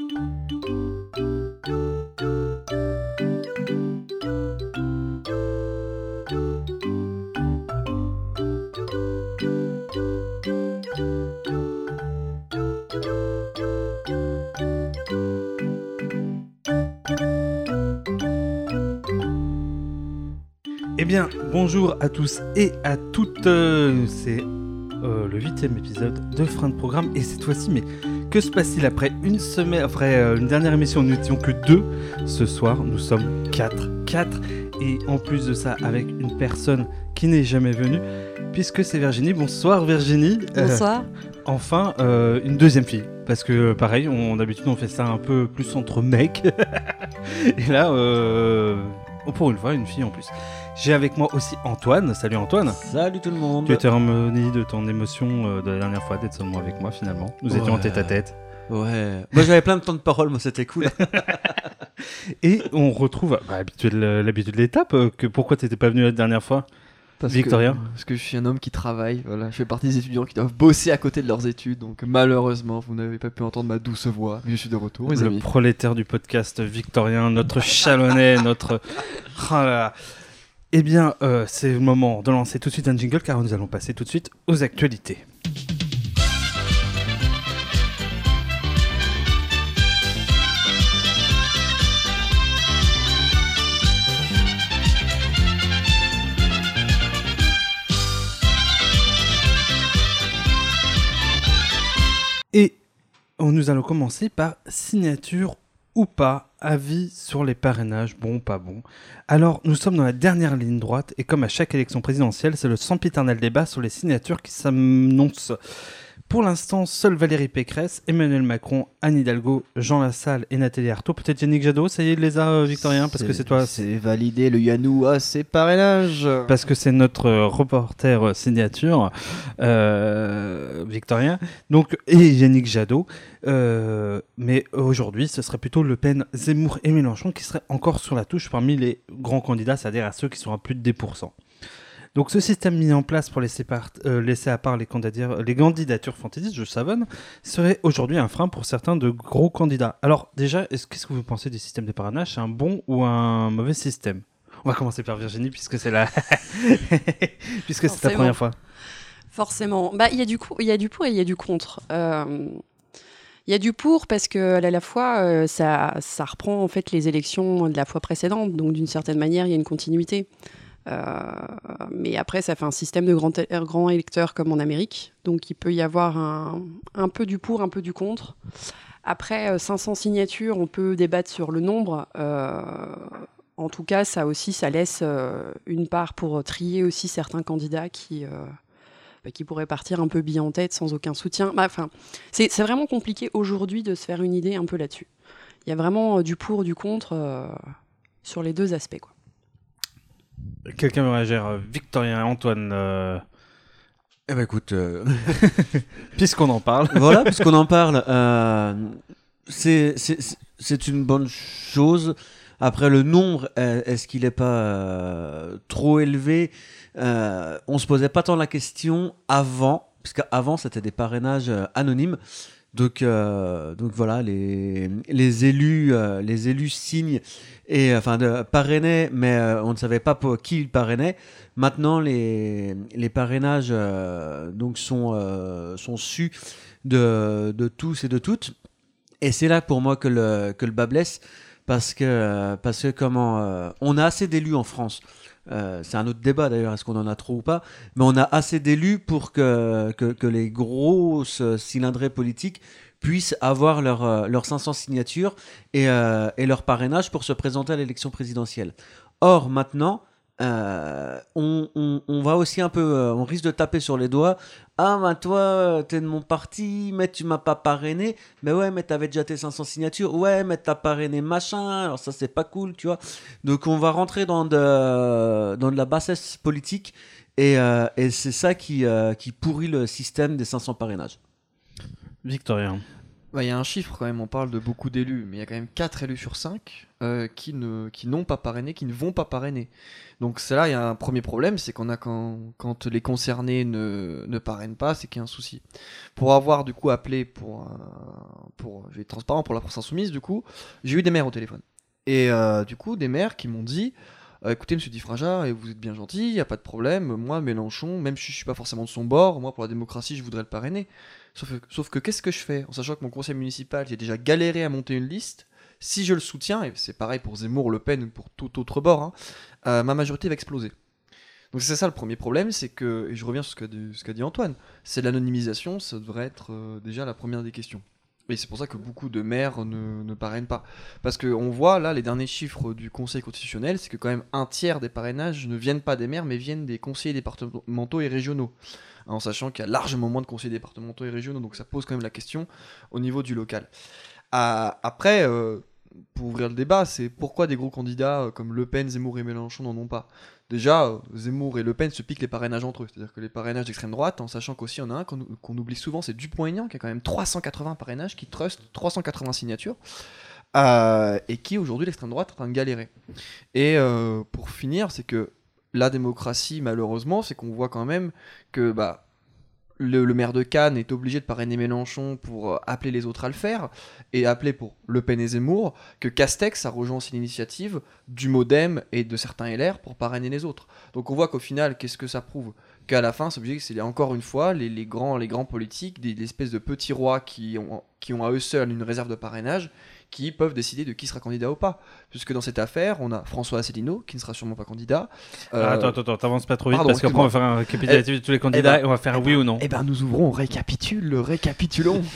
Eh bien, bonjour à tous et à toutes. euh, C'est euh, le huitième épisode de Frein de Programme et cette fois-ci, mais que se passe-t-il après une semaine, après euh, une dernière émission, nous n'étions que deux. Ce soir, nous sommes quatre, quatre, et en plus de ça, avec une personne qui n'est jamais venue, puisque c'est Virginie. Bonsoir Virginie. Euh, Bonsoir. enfin, euh, une deuxième fille. Parce que pareil, on d'habitude on fait ça un peu plus entre mecs. Et là, euh, pour une fois, une fille en plus. J'ai avec moi aussi Antoine. Salut Antoine. Salut tout le monde. Tu étais remis de ton émotion euh, de la dernière fois d'être seulement avec moi finalement. Nous étions en tête à tête. Ouais. Moi j'avais plein de temps de parole, moi c'était cool. Et on retrouve bah, l'habitude de l'étape. euh, que pourquoi t'étais pas venu la dernière fois? Parce Victoria que, parce que je suis un homme qui travaille, voilà. Je fais partie des étudiants qui doivent bosser à côté de leurs études, donc malheureusement, vous n'avez pas pu entendre ma douce voix, mais je suis de retour, Le prolétaire du podcast victorien, notre chalonnais, notre. Oh là là. Eh bien, euh, c'est le moment de lancer tout de suite un jingle car nous allons passer tout de suite aux actualités. Et oh, nous allons commencer par signature ou pas, avis sur les parrainages, bon, pas bon. Alors, nous sommes dans la dernière ligne droite, et comme à chaque élection présidentielle, c'est le sempiternel débat sur les signatures qui s'annonce. Pour l'instant, seul Valérie Pécresse, Emmanuel Macron, Anne Hidalgo, Jean Lassalle et Nathalie Arthaud, peut-être Yannick Jadot, ça y est, les a, euh, Victorien, parce que c'est toi. C'est validé le Yanou à ses parrainages. Parce que c'est notre euh, reporter euh, signature, euh, Victorien, donc, et Yannick Jadot. Euh, mais aujourd'hui, ce serait plutôt Le Pen, Zemmour et Mélenchon qui seraient encore sur la touche parmi les grands candidats, c'est-à-dire à ceux qui sont à plus de 10%. Donc ce système mis en place pour laisser, part- euh, laisser à part les, candidatures, les candidatures fantaisistes, je savonne, serait aujourd'hui un frein pour certains de gros candidats. Alors déjà, est-ce- qu'est-ce que vous pensez du système de parrainage? C'est un bon ou un mauvais système? On va commencer par Virginie puisque c'est la... puisque c'est ta Forcément. première fois. Forcément. Bah, il y a du coup, il y a du pour et il y a du contre. Euh, Il y a du pour parce que à la fois euh, ça, ça reprend en fait les élections de la fois précédente, donc d'une certaine manière il y a une continuité. Euh, mais après ça fait un système de grands grands électeurs comme en Amérique, donc il peut y avoir un, un peu du pour, un peu du contre. Après euh, 500 signatures, on peut débattre sur le nombre. Euh, en tout cas, ça aussi, ça laisse euh, une part pour trier aussi certains candidats qui, euh, qui pourraient partir un peu billes en tête sans aucun soutien. Bah, Enfin, c'est c'est vraiment compliqué aujourd'hui de se faire une idée un peu là-dessus. Il y a vraiment euh, du pour, du contre euh, sur les deux aspects. Quoi. Quelqu'un veut réagir Victorien, Antoine, euh, Eh ben écoute, euh, puisqu'on en parle. voilà, puisqu'on en parle, euh, c'est une bonne chose. Après, le nombre, est-ce qu'il n'est pas euh, trop élevé? Euh, On se posait pas tant la question avant, puisqu'avant c'était des parrainages euh, anonymes. Donc, euh, donc voilà, les, les élus, euh, les élus signent et enfin parrainaient, mais on ne savait pas pour qui ils parrainaient. Maintenant, les, les parrainages donc sont sont sus de, de tous et de toutes. Et c'est là pour moi que le que le bas blesse parce que parce que comment on a assez d'élus en France. Euh, c'est un autre débat d'ailleurs, est-ce qu'on en a trop ou pas Mais on a assez d'élus pour que, les grosses cylindrées politiques puissent avoir leur, euh, leurs 500 signatures et, euh, et leur parrainage pour se présenter à l'élection présidentielle. Or, maintenant, euh, on, va aussi un peu, euh, on risque de taper sur les doigts. Ah, bah toi, t'es de mon parti, mais tu m'as pas parrainé. Mais ouais, mais t'avais déjà tes 500 signatures. Ouais, mais t'as parrainé machin. Alors ça, c'est pas cool, tu vois. Donc, on va rentrer dans de, la bassesse politique. Et, euh, c'est ça qui, qui pourrit le système des 500 parrainages. Victorien. Bah, Il y a un chiffre quand même, on parle de beaucoup d'élus, mais il y a quand même 4 élus sur 5 qui ne qui n'ont pas parrainé, qui ne vont pas parrainer. Donc c'est là, il y a un premier problème, c'est qu'on a quand, les concernés ne, ne parrainent pas, c'est qu'il y a un souci. Pour avoir du coup appelé pour, euh, pour je vais être transparent, pour la France Insoumise, du coup, j'ai eu des maires au téléphone. Et euh, du coup, des maires qui m'ont dit, euh, écoutez, monsieur Difraja, vous êtes bien gentil, il n'y a pas de problème. Moi, Mélenchon, même si je suis pas forcément de son bord, moi, pour la démocratie, je voudrais le parrainer. Sauf que, qu'est-ce que je fais En sachant que mon conseil municipal, j'ai déjà galéré à monter une liste. Si je le soutiens, et c'est pareil pour Zemmour, Le Pen ou pour tout autre bord, hein, euh, ma majorité va exploser. Donc c'est ça le premier problème, c'est que, et je reviens sur ce qu'a dit, ce qu'a dit Antoine, c'est l'anonymisation, ça devrait être euh, déjà la première des questions. Et c'est pour ça que beaucoup de maires ne, ne parrainent pas. Parce qu'on voit là les derniers chiffres du Conseil constitutionnel, c'est que quand même un tiers des parrainages ne viennent pas des maires, mais viennent des conseillers départementaux et régionaux. En sachant qu'il y a largement moins de conseillers départementaux et régionaux, donc ça pose quand même la question au niveau du local. Ah, après, euh, pour ouvrir le débat, c'est pourquoi des gros candidats euh, comme Le Pen, Zemmour et Mélenchon n'en ont pas? Déjà, euh, Zemmour et Le Pen se piquent les parrainages entre eux, c'est-à-dire que les parrainages d'extrême droite, en sachant qu'aussi en a un qu'on oublie souvent, c'est Dupont-Aignan, qui a quand même 380 parrainages, qui trust 380 signatures, et qui aujourd'hui l'extrême droite est en train de galérer. Et pour finir, c'est que la démocratie, malheureusement, c'est qu'on voit quand même que bah, le, maire de Cannes est obligé de parrainer Mélenchon pour euh, appeler les autres à le faire, et appeler pour Le Pen et Zemmour, que Castex a rejoint aussi l'initiative du Modem et de certains LR pour parrainer les autres. Donc on voit qu'au final, qu'est-ce que ça prouve? Qu'à la fin, c'est obligé que c'est encore une fois les, grands, les grands politiques, des, espèces de petits rois qui ont à eux seuls une réserve de parrainage, qui peuvent décider de qui sera candidat ou pas. Puisque dans cette affaire, on a François Asselineau, qui ne sera sûrement pas candidat. Euh, Ah, attends, attends, attends, t'avances pas trop vite pardon, parce qu'après on va faire un récapitulatif de tous les candidats ben- et on va faire oui ou non. Eh ben, nous ouvrons, on récapitule, récapitulons.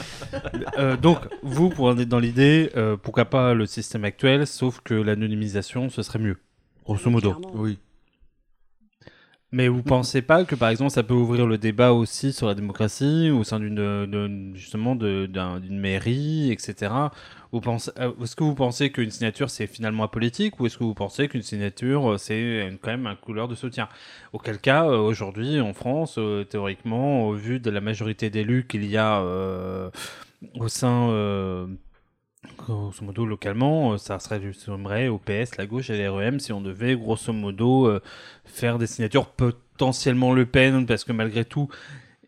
Euh, donc, vous, pour en être dans l'idée, euh, pourquoi pas le système actuel, sauf que l'anonymisation, ce serait mieux, grosso modo. Clairement. Oui. Mais vous pensez pas que, par exemple, ça peut ouvrir le débat aussi sur la démocratie au sein d'une, justement, d'une mairie, etc. Vous pensez, euh, est-ce que vous pensez qu'une signature c'est finalement apolitique ou est-ce que vous pensez qu'une signature euh, c'est quand même un couleur de soutien? Auquel cas, euh, aujourd'hui en France, théoriquement, au vu de la majorité d'élus qu'il y a au sein, grosso modo localement, ça serait ressemblerait au PS, la gauche et l'REM si on devait grosso modo faire des signatures potentiellement Le Pen parce que malgré tout.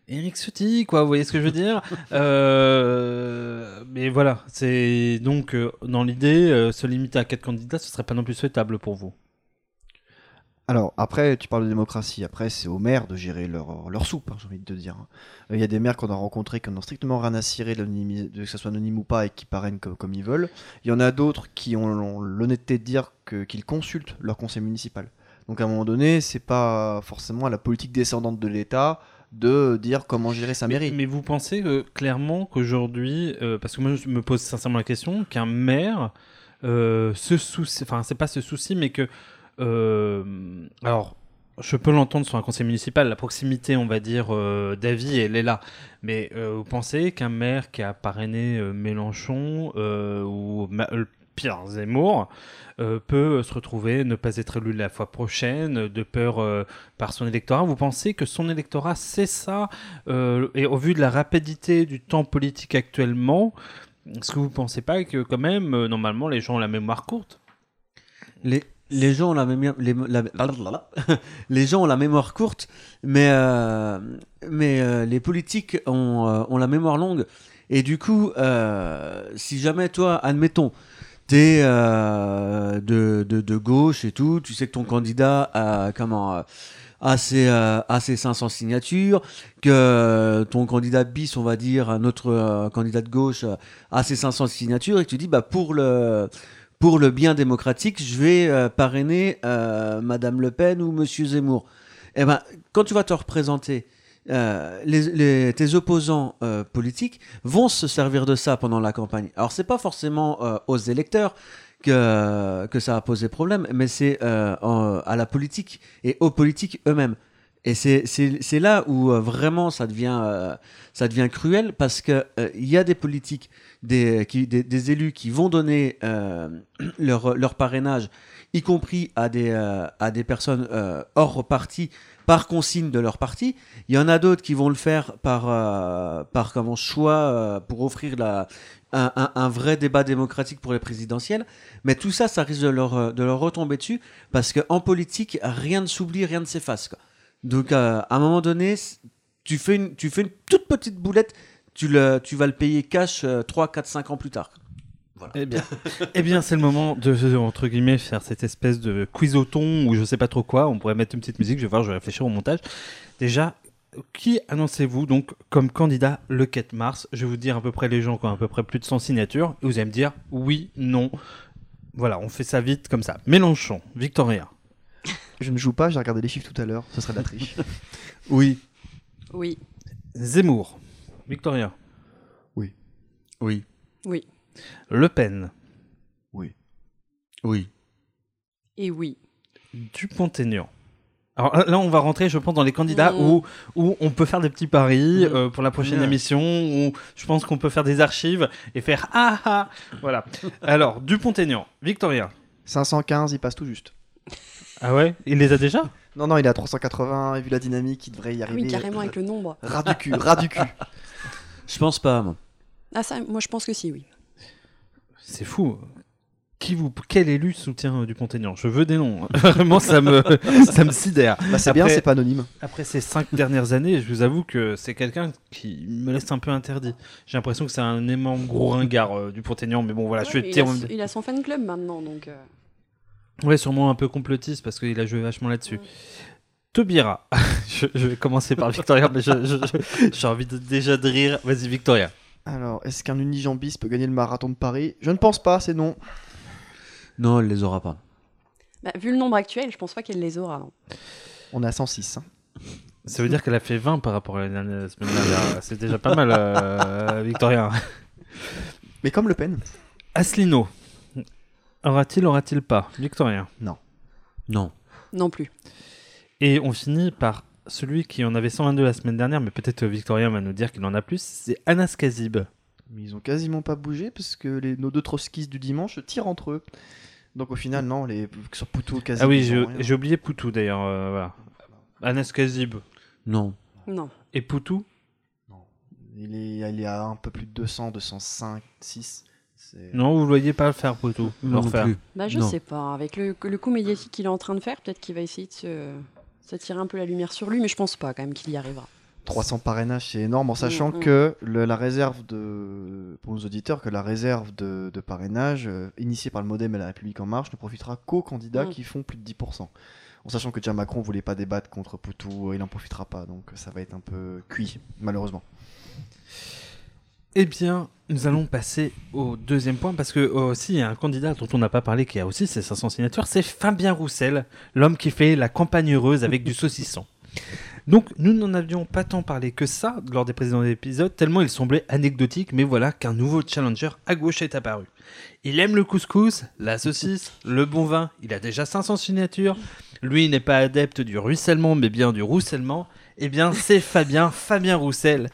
Eric Ciotti, quoi, vous voyez ce que je veux dire Euh, Mais voilà, c'est donc euh, dans l'idée, euh, se limiter à quatre candidats, ce serait pas non plus souhaitable pour vous. Alors, après, tu parles de démocratie. Après, c'est aux maires de gérer leur, leur soupe, hein, j'ai envie de te dire. Euh, Il y a des maires qu'on a rencontrés qui n'ont strictement rien à cirer, de que ce soit anonyme ou pas, et qui parrainent comme, comme ils veulent. Il y en a d'autres qui ont l'hon- l'honnêteté de dire qu'ils consultent leur conseil municipal. Donc, à un moment donné, c'est pas forcément à la politique descendante de l'État de dire comment gérer sa mairie. Mais, mais vous pensez euh, clairement qu'aujourd'hui, euh, parce que moi je me pose sincèrement la question, qu'un maire euh, se soucie, enfin c'est pas ce souci, mais que, euh, alors je peux l'entendre sur un conseil municipal, la proximité, on va dire, euh, d'avis, elle est là. Mais euh, vous pensez qu'un maire qui a parrainé euh, Mélenchon ou Ma- pire Zemmour euh, peut se retrouver ne pas être élu la fois prochaine de peur euh, par son électorat Vous pensez que son électorat sait ça euh, et au vu de la rapidité du temps politique actuellement, est-ce que vous pensez pas que quand même, normalement, les gens ont la mémoire courte? Les, les gens ont la mémoire, les, les gens ont la mémoire courte, mais, mais les politiques ont, ont la mémoire longue. Et du coup, si jamais toi, admettons, euh, de, gauche et tout, tu sais que ton candidat a comment euh, a ses, euh, a ses 500 signatures, que ton candidat bis, on va dire, euh, candidat de gauche euh, a ses 500 signatures, et que tu dis, bah pour le bien démocratique, je vais euh, parrainer euh, Madame Le Pen ou Monsieur Zemmour. Eh ben, quand tu vas te représenter, euh, les, tes opposants euh, politiques vont se servir de ça pendant la campagne. Alors, c'est pas forcément euh, aux électeurs que, que ça a posé problème, mais c'est à la politique et aux politiques eux-mêmes. Et c'est- là où vraiment ça devient, ça devient cruel parce qu'il il y a des politiques, des, des, des élus qui vont donner leur, leur parrainage, y compris à des, à des personnes hors parti, par consigne de leur parti. Il y en a d'autres qui vont le faire par, euh, par comment, choix euh, pour offrir un, vrai débat démocratique pour les présidentielles. Mais tout ça, ça risque de leur, euh, de leur retomber dessus parce qu'en politique, rien ne s'oublie, rien ne s'efface. Donc, à un moment donné, tu fais une, tu fais une toute petite boulette, tu, le, tu vas le payer cash euh, 3, 4, 5 ans plus tard. Eh bien, eh bien c'est le moment de, entre guillemets, faire cette espèce de quiz au thon ou je sais pas trop quoi. On pourrait mettre une petite musique, je vais voir, je vais réfléchir au montage. Déjà, qui annoncez-vous donc comme candidat le 4 mars? Je vais vous dire à peu près les gens qui ont à peu près plus de 100 signatures et vous allez me dire oui, non. Voilà, on fait ça vite comme ça. Mélenchon, Victoria. Je ne joue pas, j'ai regardé les chiffres tout à l'heure, ce serait de la triche. Oui. Oui, Zemmour, Victoria. Oui. oui. Le Pen, Oui. Et oui. Dupont-Aignan. Alors là, on va rentrer, je pense, dans les candidats où, où on peut faire des petits paris Mm. euh, pour la prochaine émission, où je pense qu'on peut faire des archives et faire ah ah. Voilà. Alors, Dupont-Aignan, Victoria. 515, il passe tout juste. Ah ouais? Il les a déjà? Non, non, il est à 380, et vu la dynamique, il devrait y Ah arriver. oui, carrément avec le nombre. Ras du cul, ras du cul. Je pense pas, moi. Ah ça, moi je pense que si, oui. C'est fou. Qui vous, quel élu soutient euh, Dupont-Aignan? Je veux des noms. Vraiment, ça me, ça me sidère. Bah, c'est bien, c'est pas anonyme. Après ces cinq dernières années, je vous avoue que c'est quelqu'un qui me laisse un peu interdit. J'ai l'impression que c'est un aimant gros ringard euh, Dupont-Aignan, mais bon, voilà, je Ouais, suis il, tir- a, il a son fan club maintenant, donc. euh, Ouais, sûrement un peu complotiste parce qu'il a joué vachement là-dessus. Mm. Taubira. je, je vais commencer par Victoria, mais j'ai envie de, déjà de rire. Vas-y, Victoria. Alors, est-ce qu'un unijambiste peut gagner le marathon de Paris? Je ne pense pas, c'est non. Non, elle les aura pas. bah, vu le nombre actuel, je pense pas qu'elle les aura. non. On est à 106. hein. Ça veut dire qu'elle a fait 20 par rapport à la, dernière- la semaine dernière. C'est déjà pas mal, euh, Victoria. Mais comme Le Pen, Asselineau. Aura-t-il, aura-t-il pas? Victoria. Non. Non plus. Et on finit par celui qui en avait 122 la semaine dernière, mais peut-être Victoria va nous dire qu'il en a plus. C'est Anas Kazib. mais ils ont quasiment pas bougé parce que les, nos deux trotskistes du dimanche tirent entre eux. Donc au final, non, les sur Poutou, quasi. Ah oui, j'ai oublié Poutou d'ailleurs. euh, voilà. Anas Kazib. Non. Non. Et Poutou? Il est, il est à un peu plus de 200, 205, 6. C'est- Non, vous ne voyez pas le faire, Poutou. Le Non refaire. Bah, je Non. sais pas. Avec le, le coup médiatique qu'il est en train de faire, peut-être qu'il va essayer de se- s'attirer un peu la lumière sur lui, mais je pense pas quand même qu'il y arrivera. 300 parrainages, c'est énorme, en sachant Mm, mm. que le- la réserve de, pour nos auditeurs, que la réserve de, de parrainage euh, initiée par le MoDem et la République en Marche ne profitera qu'aux candidats Mm. qui font plus de 10%. En sachant que déjà Macron voulait pas débattre contre Poutou, il n'en profitera pas, donc ça va être un peu cuit, malheureusement. Eh bien, nous allons passer au deuxième point parce que aussi il y a un candidat dont on n'a pas parlé qui a aussi ses 500 signatures, c'est Fabien Roussel, l'homme qui fait la campagne heureuse avec du saucisson. Donc nous n'en avions pas tant parlé que ça lors des précédents épisodes, tellement il semblait anecdotique, mais voilà qu'un nouveau challenger à gauche est apparu. Il aime le couscous, la saucisse, le bon vin, il a déjà 500 signatures, lui n'est pas adepte du ruissellement mais bien du roussellement, eh bien c'est Fabien, Fabien Roussel.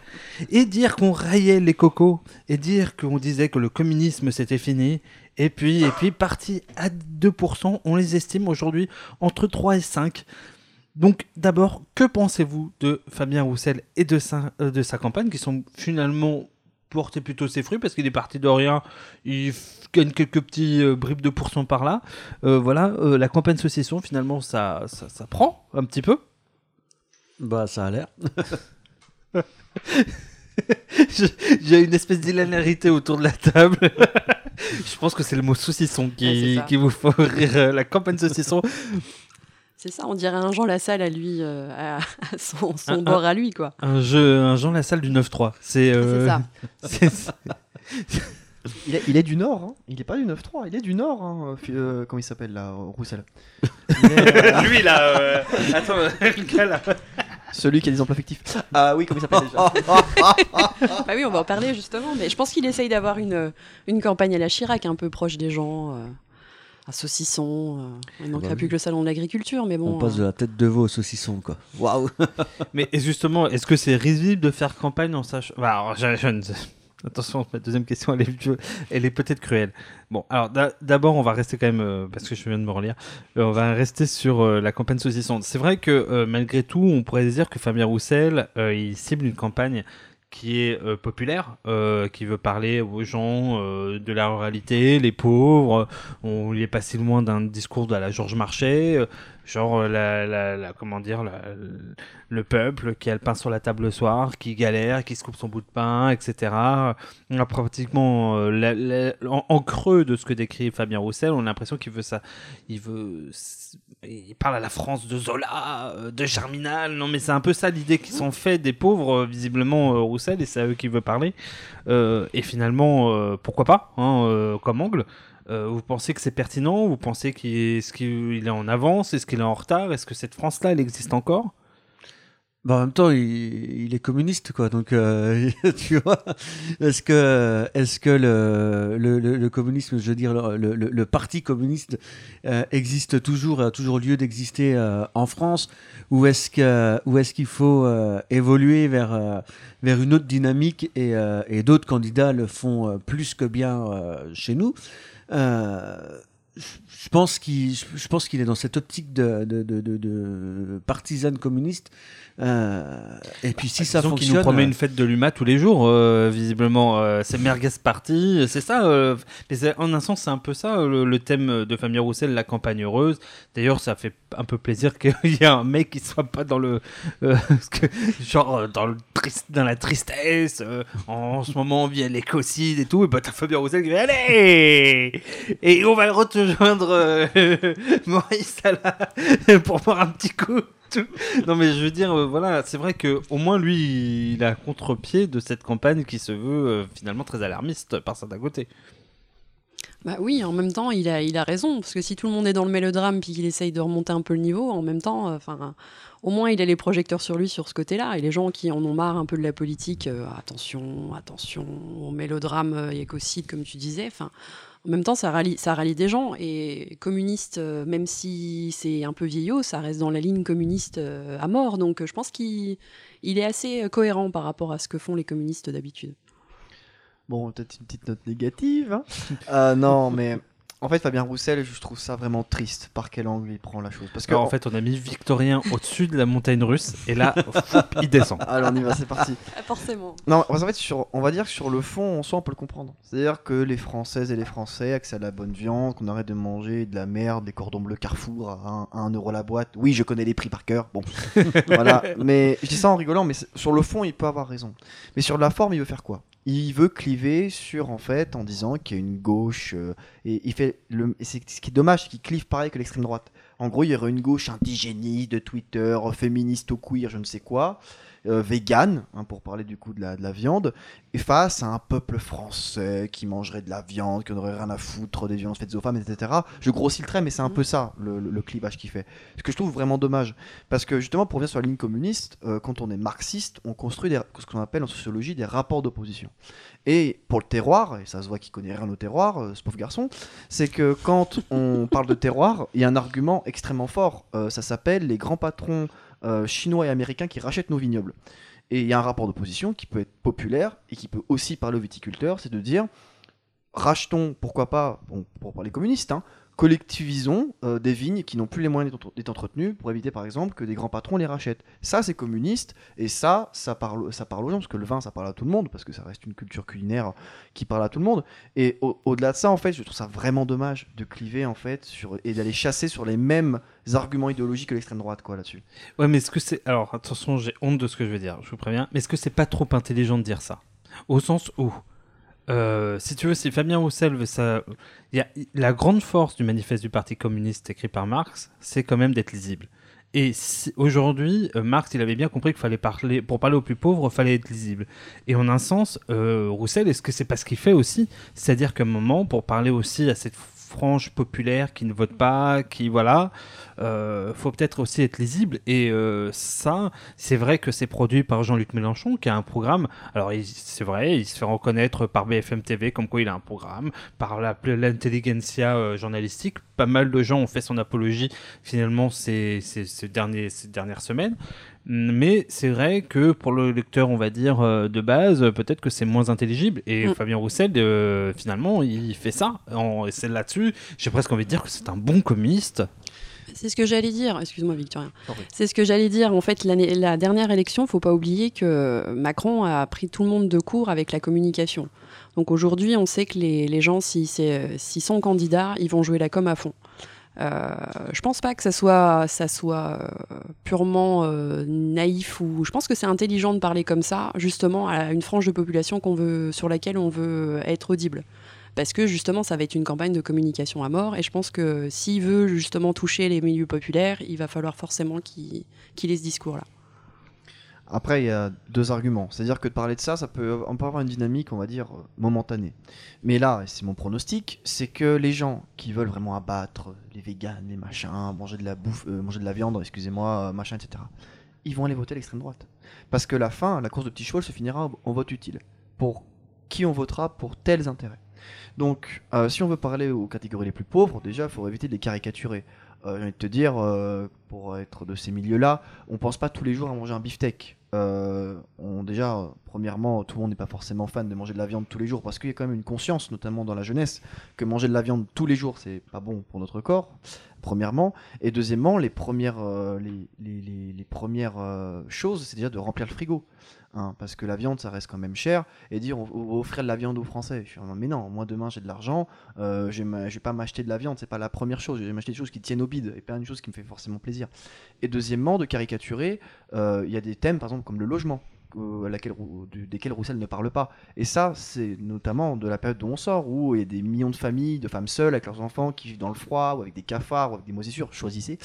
Et dire qu'on raillait les cocos, et dire qu'on disait que le communisme c'était fini, et puis, et puis parti à 2%, on les estime aujourd'hui entre 3 et 5. Donc d'abord, que pensez-vous de Fabien Roussel et de sa, euh, campagne qui sont finalement portés plutôt ses fruits parce qu'il est parti de rien, il gagne quelques petits euh, bribes de pourcents par là. Euh, voilà, la campagne saucisson finalement ça, ça prend un petit peu. Bah, ça a l'air. J'ai une espèce d'hilarité autour de la table. Je pense que c'est le mot saucisson qui, vous fait rire. euh, La campagne saucisson. C'est ça, on dirait un Jean Lassalle à lui, euh, à, à son, son Un- bord à lui, quoi. Un jeu, un Jean Lassalle du 9-3. C'est euh, C'est ça. Il est, il est du Nord, hein. il est pas du 9-3, il est du Nord, hein, euh, euh, comment il s'appelle là, euh, Roussel est, euh, Lui là. euh, Attends, le gars là. Celui qui a des emplois fictifs. Ah oui, comment il s'appelle déjà Bah oui, on va en parler justement, mais je pense qu'il essaye d'avoir une, une campagne à la Chirac, un peu proche des gens, euh, un saucisson. euh, il manquerait bah plus que le salon de l'agriculture, mais bon. On passe euh, de la tête de veau au saucisson, quoi. Waouh Mais et justement, est-ce que c'est risible de faire campagne en sachant. Bah, alors, je- je ne sais- Attention, ma deuxième question, elle est, peut-être cruelle. Bon, alors d'a- d'abord, on va rester quand même, euh, parce que je viens de me relire, euh, on va rester sur euh, la campagne saucisson. C'est vrai que malgré tout, on pourrait dire que Fabien Roussel, il cible une campagne qui est populaire, qui veut parler aux gens de la ruralité, les pauvres. On n'est pas si loin d'un discours de la Georges Marchais, genre euh, la, la- comment dire, le peuple qui a le pain sur la table le soir, qui galère, qui se coupe son bout de pain, etc. On a pratiquement euh, en, creux de ce que décrit Fabien Roussel, on a l'impression qu'il veut ça, il veut, il parle à la France de Zola, euh, de Germinal. Non, mais c'est un peu ça l'idée qu'ils sont fait des pauvres, visiblement Roussel, et c'est à eux qu'il veut parler. Et finalement, pourquoi pas, hein, comme angle. Euh, vous pensez que c'est pertinent? Vous pensez qu'il est, est en avance? Est-ce qu'il est en retard? Est-ce que cette France-là, elle existe encore? Bah, en même temps, il, est communiste, quoi. Donc, euh, tu vois, est-ce que, est-ce que le, le, communisme, je veux dire, le, le- parti communiste euh, existe toujours, a toujours lieu d'exister en France, ou est-ce est-ce qu'il faut évoluer vers, vers une autre dynamique et, et d'autres candidats le font plus que bien chez nous? Je je pense qu'il est dans cette optique de, de, de, communiste. Euh, et puis si ça Disons qu'il fonctionne, nous promet une fête de l'UMA tous les jours, euh, visiblement. euh, c'est Merguez Party, c'est ça. euh, mais c'est- en un sens, c'est un peu ça, euh, le, le thème de Famille Roussel, la campagne heureuse. D'ailleurs, ça fait un peu plaisir qu'il y ait un mec qui soit pas dans le. euh, que, genre, euh, dans, le triste, dans la tristesse. euh, en ce moment, on vit à l'écocide et tout. Et bah, t'as Fabien Roussel qui fait Allez Et on va le rejoindre, euh, Maurice, la- pour boire un petit coup. Tout. Non mais je veux dire, euh, voilà, c'est vrai que au moins lui, il a contre-pied de cette campagne qui se veut euh, finalement très alarmiste par certains côtés. Bah oui, en même temps, il a, il a raison, parce que si tout le monde est dans le mélodrame puis qu'il essaye de remonter un peu le niveau, en même temps, euh, enfin, au moins il a les projecteurs sur lui sur ce côté-là. Et les gens qui en ont marre un peu de la politique, euh, attention, attention au mélodrame euh, écocide, comme tu disais. Enfin, en même temps, ça rallie, ça rallie des gens. Et communiste, euh, même si c'est un peu vieillot, ça reste dans la ligne communiste euh, à mort. Donc euh, je pense qu'il il est assez cohérent par rapport à ce que font les communistes d'habitude. Bon, peut-être une petite note négative. hein. Non, mais en fait, Fabien Roussel, je trouve ça vraiment triste par quel angle il prend la chose. Parce que Alors, en fait, on a mis Victorien au-dessus de la montagne russe et là, foup, il descend. Allez, on y va, c'est parti. Forcément. Non, en fait, sur, on va dire que sur le fond, en soi, on peut le comprendre. C'est-à-dire que les Françaises et les Français accèdent à la bonne viande, qu'on arrête de manger de la merde, des cordons bleus Carrefour à 1 euro la boîte. Oui, je connais les prix par cœur. Bon, voilà. Mais je dis ça en rigolant, mais sur le fond, il peut avoir raison. Mais sur la forme, il veut faire quoi? Il veut cliver sur, en fait, en disant qu'il y a une gauche. euh, et il fait le. C'est ce qui est dommage, c'est qu'il clive pareil que l'extrême droite. En gros, il y aurait une gauche indigéniste de Twitter, féministe au queer, je ne sais quoi, euh, vegan, hein, pour parler du coup de la, de la viande, et face à un peuple français qui mangerait de la viande, qui n'aurait rien à foutre des violences faites aux femmes, etc. Je grossis le trait, mais c'est un peu ça le, le- le clivage qu'il fait. Ce que je trouve vraiment dommage. Parce que justement, pour revenir sur la ligne communiste, euh, quand on est marxiste, on construit des- ce qu'on appelle en sociologie des rapports d'opposition. Et pour le terroir, et ça se voit qu'il connaît rien au terroir, euh, ce pauvre garçon, c'est que quand on parle de terroir, il y a un argument extrêmement fort. Euh, ça s'appelle les grands patrons euh, chinois et américains qui rachètent nos vignobles. Et il y a un rapport d'opposition qui peut être populaire et qui peut aussi parler aux viticulteurs, c'est de dire rachetons, pourquoi pas, pour parler communiste, hein, collectivisons euh, des vignes qui n'ont plus les moyens d'être- entretenues pour éviter par exemple que des grands patrons les rachètent. Ça c'est communiste et ça, ça parle, ça parle aux gens parce que le vin ça parle à tout le monde parce que ça reste une culture culinaire qui parle à tout le monde. Et au- au-delà de ça en fait, je trouve ça vraiment dommage de cliver en fait sur, et d'aller chasser sur les mêmes arguments idéologiques que l'extrême droite quoi là-dessus. Ouais, mais est-ce que c'est. Alors, attention, j'ai honte de ce que je vais dire, je vous préviens. Mais est-ce que c'est pas trop intelligent de dire ça? Au sens où. Euh, si tu veux, si Fabien Roussel veut ça. y a- La grande force du manifeste du Parti communiste écrit par Marx, c'est quand même d'être lisible. Et aujourd'hui, euh, Marx, il avait bien compris qu'il fallait parler, pour parler aux plus pauvres, il fallait être lisible. Et en un sens, euh, Roussel, est-ce que c'est pas ce qu'il fait aussi? C'est-à-dire qu'à un moment, pour parler aussi à cette frange populaire qui ne vote pas, qui voilà, euh, faut peut-être aussi être lisible. Et euh, ça, c'est vrai que c'est produit par Jean-Luc Mélenchon, qui a un programme. Alors, c'est vrai, il se fait reconnaître par BFM TV comme quoi il a un programme, par l'intelligentsia euh, journalistique. Pas mal de gens ont fait son apologie finalement ces, ces, ces derniers, ces dernières semaines. Mais c'est vrai que pour le lecteur, on va dire, euh, de base, peut-être que c'est moins intelligible. Et Mm. Fabien Roussel, euh, finalement, il fait ça. Et c'est là-dessus, j'ai presque envie de dire que c'est un bon communiste. C'est ce que j'allais dire, excuse-moi Victorien. C'est ce que j'allais dire. En fait, la dernière élection, faut pas oublier que Macron a pris tout le monde de court avec la communication. Donc aujourd'hui, on sait que les, les gens, si s'ils sont candidats, ils vont jouer la com à fond. Euh, je pense pas que ça soit, ça soit euh, purement euh, naïf ou. Je pense que c'est intelligent de parler comme ça, justement à une frange de population qu'on veut, sur laquelle on veut être audible. Parce que justement, ça va être une campagne de communication à mort. Et je pense que s'il veut justement toucher les milieux populaires, il va falloir forcément qu'il qu'il ait ce discours-là. Après, il y a deux arguments. C'est-à-dire que de parler de ça, ça peut, on peut avoir une dynamique, on va dire, momentanée. Mais là, et c'est mon pronostic, c'est que les gens qui veulent vraiment abattre les véganes, les machins, manger de la bouffe, euh, manger de la viande, excusez-moi, euh, machin, etc., ils vont aller voter l'extrême droite. Parce que la fin, la course de petit cheval se finira en vote utile. Pour qui on votera pour tels intérêts? Donc, euh, si on veut parler aux catégories les plus pauvres, déjà, il faut éviter de les caricaturer. Euh, J'ai envie de te dire, euh, pour être de ces milieux-là, on pense pas tous les jours à manger un beefsteak. Euh, déjà, premièrement, tout le monde n'est pas forcément fan de manger de la viande tous les jours parce qu'il y a quand même une conscience, notamment dans la jeunesse, que manger de la viande tous les jours, c'est pas bon pour notre corps. Premièrement, et deuxièmement, les premières, choses, c'est déjà de remplir le frigo. Hein, parce que la viande, ça reste quand même cher. Et dire, on, va offrir de la viande aux Français. Je suis mais non, moi demain j'ai de l'argent, euh, je je vais pas m'acheter de la viande, c'est pas la première chose. Je vais m'acheter des choses qui tiennent au bide et pas une chose qui me fait forcément plaisir. Et deuxièmement, de caricaturer, euh, il y a des thèmes, par exemple, comme le logement. Laquelle, desquels Roussel ne parle pas. Et ça, c'est notamment de la période dont on sort, où il y a des millions de familles, de femmes seules avec leurs enfants qui vivent dans le froid, ou avec des cafards, ou avec des moisissures, choisissez.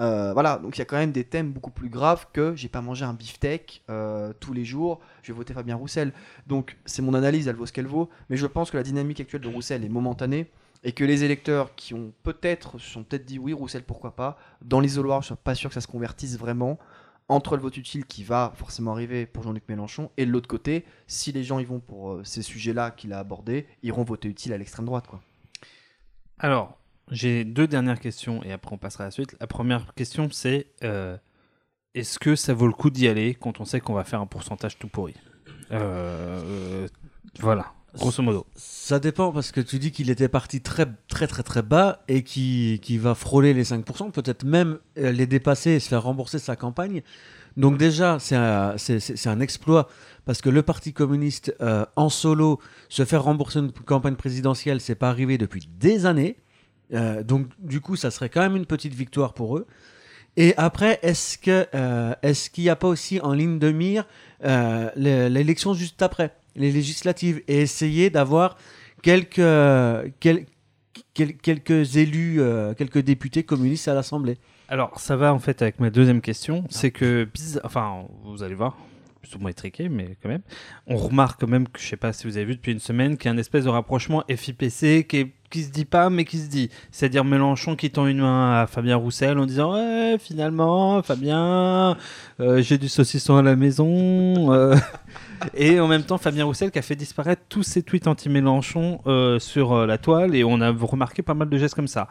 Euh, voilà, donc il y a quand même des thèmes beaucoup plus graves que j'ai pas mangé un beefsteak euh, tous les jours, je vais voter Fabien Roussel. Donc c'est mon analyse, elle vaut ce qu'elle vaut, mais je pense que la dynamique actuelle de Roussel est momentanée et que les électeurs qui ont peut-être sont peut-être dit oui Roussel pourquoi pas, dans l'isoloir je suis pas sûr que ça se convertisse vraiment entre le vote utile qui va forcément arriver pour Jean-Luc Mélenchon et de l'autre côté, si les gens y vont pour euh, ces sujets-là qu'il a abordés, iront voter utile à l'extrême droite. Alors, j'ai deux dernières questions et après on passera à la suite. La première question, c'est euh, est-ce que ça vaut le coup d'y aller quand on sait qu'on va faire un pourcentage tout pourri? Euh, Voilà, grosso modo. Ça dépend parce que tu dis qu'il était parti très très très très bas et qui qui va frôler les 5%, peut-être même euh, les dépasser et se faire rembourser sa campagne. Donc déjà, c'est un, un exploit parce que le Parti communiste euh, en solo se faire rembourser une campagne présidentielle, c'est pas arrivé depuis des années. Euh, donc du coup, ça serait quand même une petite victoire pour eux. Et après, est-ce que est-ce qu'il n'y a pas aussi en ligne de mire l'é- l'élection juste après, les législatives, et essayer d'avoir quelques quel- quel- quelques élus, euh, quelques députés communistes à l'Assemblée. Alors, ça va en fait avec ma deuxième question. C'est que, enfin, vous allez voir, plus ou moins étriqué, mais quand même, on remarque quand même que, je sais pas si vous avez vu depuis une semaine, qu'il y a une espèce de rapprochement FIPC qui, est, qui se dit pas, mais qui se dit. C'est-à-dire Mélenchon qui tend une main à Fabien Roussel en disant Ouais, finalement, Fabien, euh, j'ai du saucisson à la maison. euh. Et en même temps, Fabien Roussel qui a fait disparaître tous ses tweets anti-Mélenchon euh, sur la toile, et on a remarqué pas mal de gestes comme ça.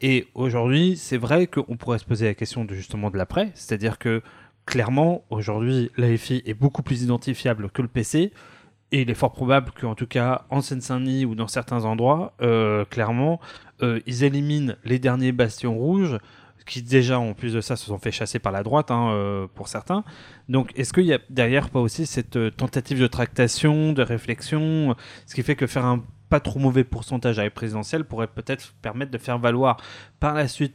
Et aujourd'hui, c'est vrai qu'on pourrait se poser la question de, justement de l'après, c'est-à-dire que clairement, aujourd'hui, l'AFI est beaucoup plus identifiable que le PC, et il est fort probable qu'en tout cas, en Seine-Saint-Denis ou dans certains endroits, euh, clairement, euh, ils éliminent les derniers bastions rouges, qui déjà, en plus de ça, se sont fait chasser par la droite, hein, euh, pour certains. Donc, est-ce qu'il y a derrière pas aussi cette tentative de tractation, de réflexion, ce qui fait que faire un pas trop mauvais pourcentage à la présidentielle pourrait peut-être permettre de faire valoir par la suite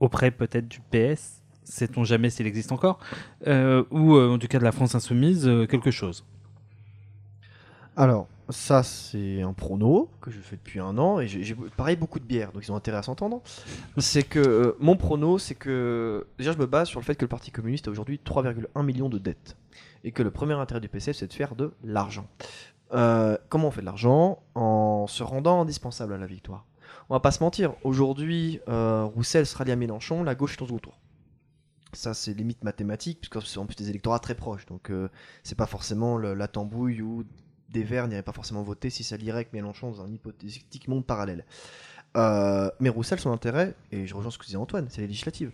auprès peut-être du PS, sait-on jamais s'il existe encore, ou en tout cas de la France insoumise, quelque chose? Alors, ça, c'est un prono que je fais depuis un an et j'ai pareil beaucoup de bières, donc ils ont intérêt à s'entendre. C'est que euh, mon prono, c'est que déjà je me base sur le fait que le Parti communiste a aujourd'hui 3,1 millions de dettes et que le premier intérêt du PCF, c'est de faire de l'argent. Euh, comment on fait de l'argent? En se rendant indispensable à la victoire. On va pas se mentir, aujourd'hui, euh, Roussel sera lié à Mélenchon, la gauche est au second. Ça, c'est limite mathématique, puisque c'est en plus des électorats très proches. Donc, euh, c'est pas forcément la tambouille ou des Verts n'iraient pas forcément voter si ça lirait avec Mélenchon dans un hypothétique monde parallèle. Euh, mais Roussel, son intérêt, et je rejoins ce que disait Antoine, c'est les législatives.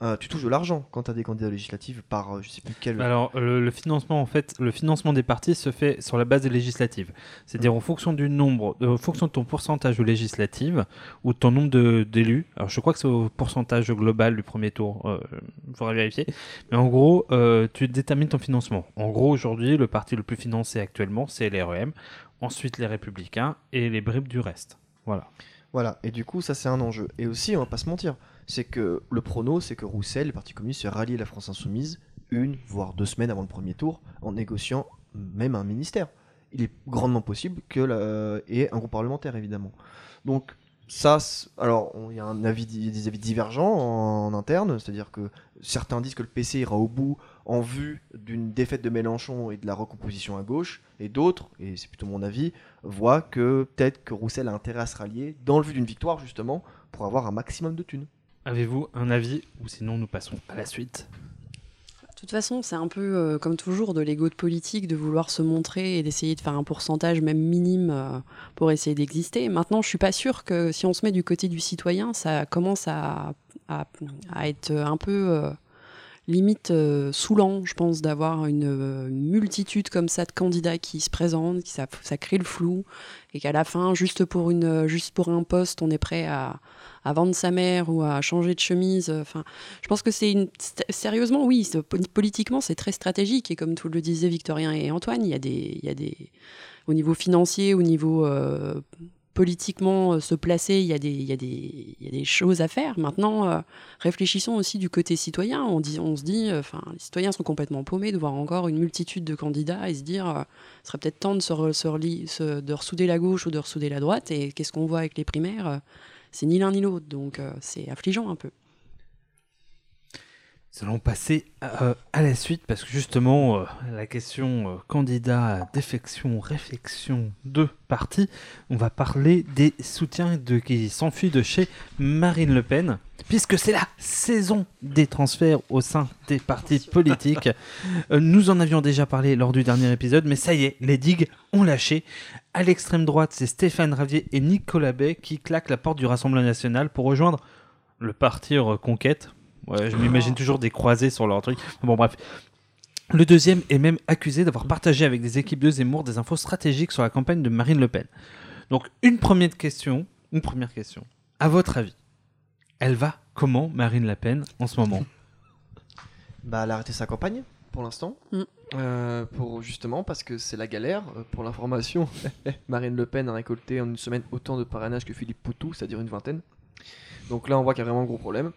Euh, tu touches de l'argent quand tu as des candidats législatifs par euh, je sais plus quel. Alors, le, le financement, en fait, le financement des partis se fait sur la base des législatives. C'est-à-dire en fonction du nombre, de- en fonction de ton pourcentage aux législatives ou de ton nombre d'élus. Alors, je crois que c'est au pourcentage global du premier tour. Euh, Il faudra vérifier. Mais en gros, euh, tu détermines ton financement. En gros, aujourd'hui, le parti le plus financé actuellement, c'est l'REM. Ensuite, les Républicains et les bribes du reste. Voilà. Voilà, et du coup, ça c'est un enjeu. Et aussi, on va pas se mentir, c'est que le prono, c'est que Roussel, le Parti communiste, se rallie à la France Insoumise une, voire deux semaines avant le premier tour, en négociant même un ministère. Il est grandement possible que la... et un groupe parlementaire, évidemment. Donc, ça, alors, il y a des avis divergents en, en interne, c'est-à-dire que certains disent que le PC ira au bout en vue d'une défaite de Mélenchon et de la recomposition à gauche, et d'autres, et c'est plutôt mon avis, voient que peut-être que Roussel a intérêt à se rallier dans le but d'une victoire, justement, pour avoir un maximum de thunes. Avez-vous un avis ou sinon nous passons à la suite? De toute façon, c'est un peu euh, comme toujours de l'ego de politique de vouloir se montrer et d'essayer de faire un pourcentage même minime euh, pour essayer d'exister. Maintenant, je suis pas sûre que si on se met du côté du citoyen, ça commence à, à- à être un peu euh, limite saoulant, je pense, d'avoir une, multitude comme ça de candidats qui se présentent, qui ça, ça crée le flou, et qu'à la fin, juste pour une, juste pour un poste, on est prêt à, à vendre sa mère ou à changer de chemise. euh, Enfin, je pense que c'est une. Sérieusement, oui, politiquement, c'est très stratégique. Et comme tout le disaient Victorien et Antoine, il y a des. Il y a des au niveau financier, au niveau. euh, politiquement euh, se placer, il y, a des, il, y a des, il y a des choses à faire. Maintenant, réfléchissons aussi du côté citoyen. On, dit, on se dit, enfin, les citoyens sont complètement paumés de voir encore une multitude de candidats et se dire, ce serait peut-être temps de, re- se de ressouder la gauche ou de ressouder la droite. Et qu'est-ce qu'on voit avec les primaires C'est ni l'un ni l'autre. Donc, euh, c'est affligeant un peu. Nous allons passer euh, à la suite parce que justement euh, la question euh, candidat, défection, réflexion de parti, on va parler des soutiens de, qui s'enfuient de chez Marine Le Pen puisque c'est la saison des transferts au sein des partis politiques. Euh, nous en avions déjà parlé lors du dernier épisode, mais ça y est, les digues ont lâché. À l'extrême droite, c'est Stéphane Ravier et Nicolas Bay qui claquent la porte du Rassemblement national pour rejoindre le parti Reconquête. Ouais, je m'imagine toujours des croisés sur leur truc. Bon, bref. Le deuxième est même accusé d'avoir partagé avec des équipes de Zemmour des infos stratégiques sur la campagne de Marine Le Pen. Donc, une première question. Une première question. À votre avis, elle va comment Marine Le Pen en ce moment? Bah, elle a arrêté sa campagne, pour l'instant. Euh, pour justement parce que c'est la galère. Euh, Pour l'information, Marine Le Pen a récolté en une semaine autant de parrainage que Philippe Poutou, c'est-à-dire une vingtaine. Donc là, on voit qu'il y a vraiment un gros problème.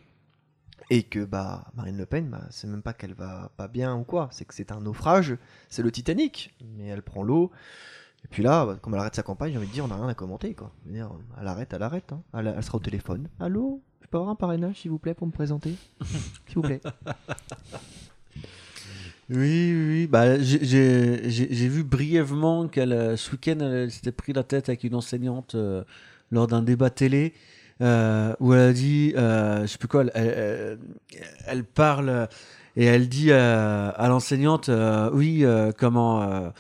Et que bah Marine Le Pen, bah, c'est même pas qu'elle va pas bien ou quoi, c'est que c'est un naufrage, c'est le Titanic, mais elle prend l'eau. Et puis là, bah, comme elle arrête sa campagne, j'ai envie de dire, on n'a rien à commenter quoi. Dire, elle arrête, elle arrête. hein. Elle, elle sera au téléphone. Allô, je peux avoir un parrainage s'il vous plaît pour me présenter? S'il vous plaît. Oui, oui. Bah, j'ai vu brièvement qu'elle, euh, ce week-end, elle s'était pris la tête avec une enseignante euh, lors d'un débat télé euh, où elle a dit, euh, je sais plus quoi, elle, elle- elle- parle euh, et elle dit euh, à l'enseignante, euh, oui, comment,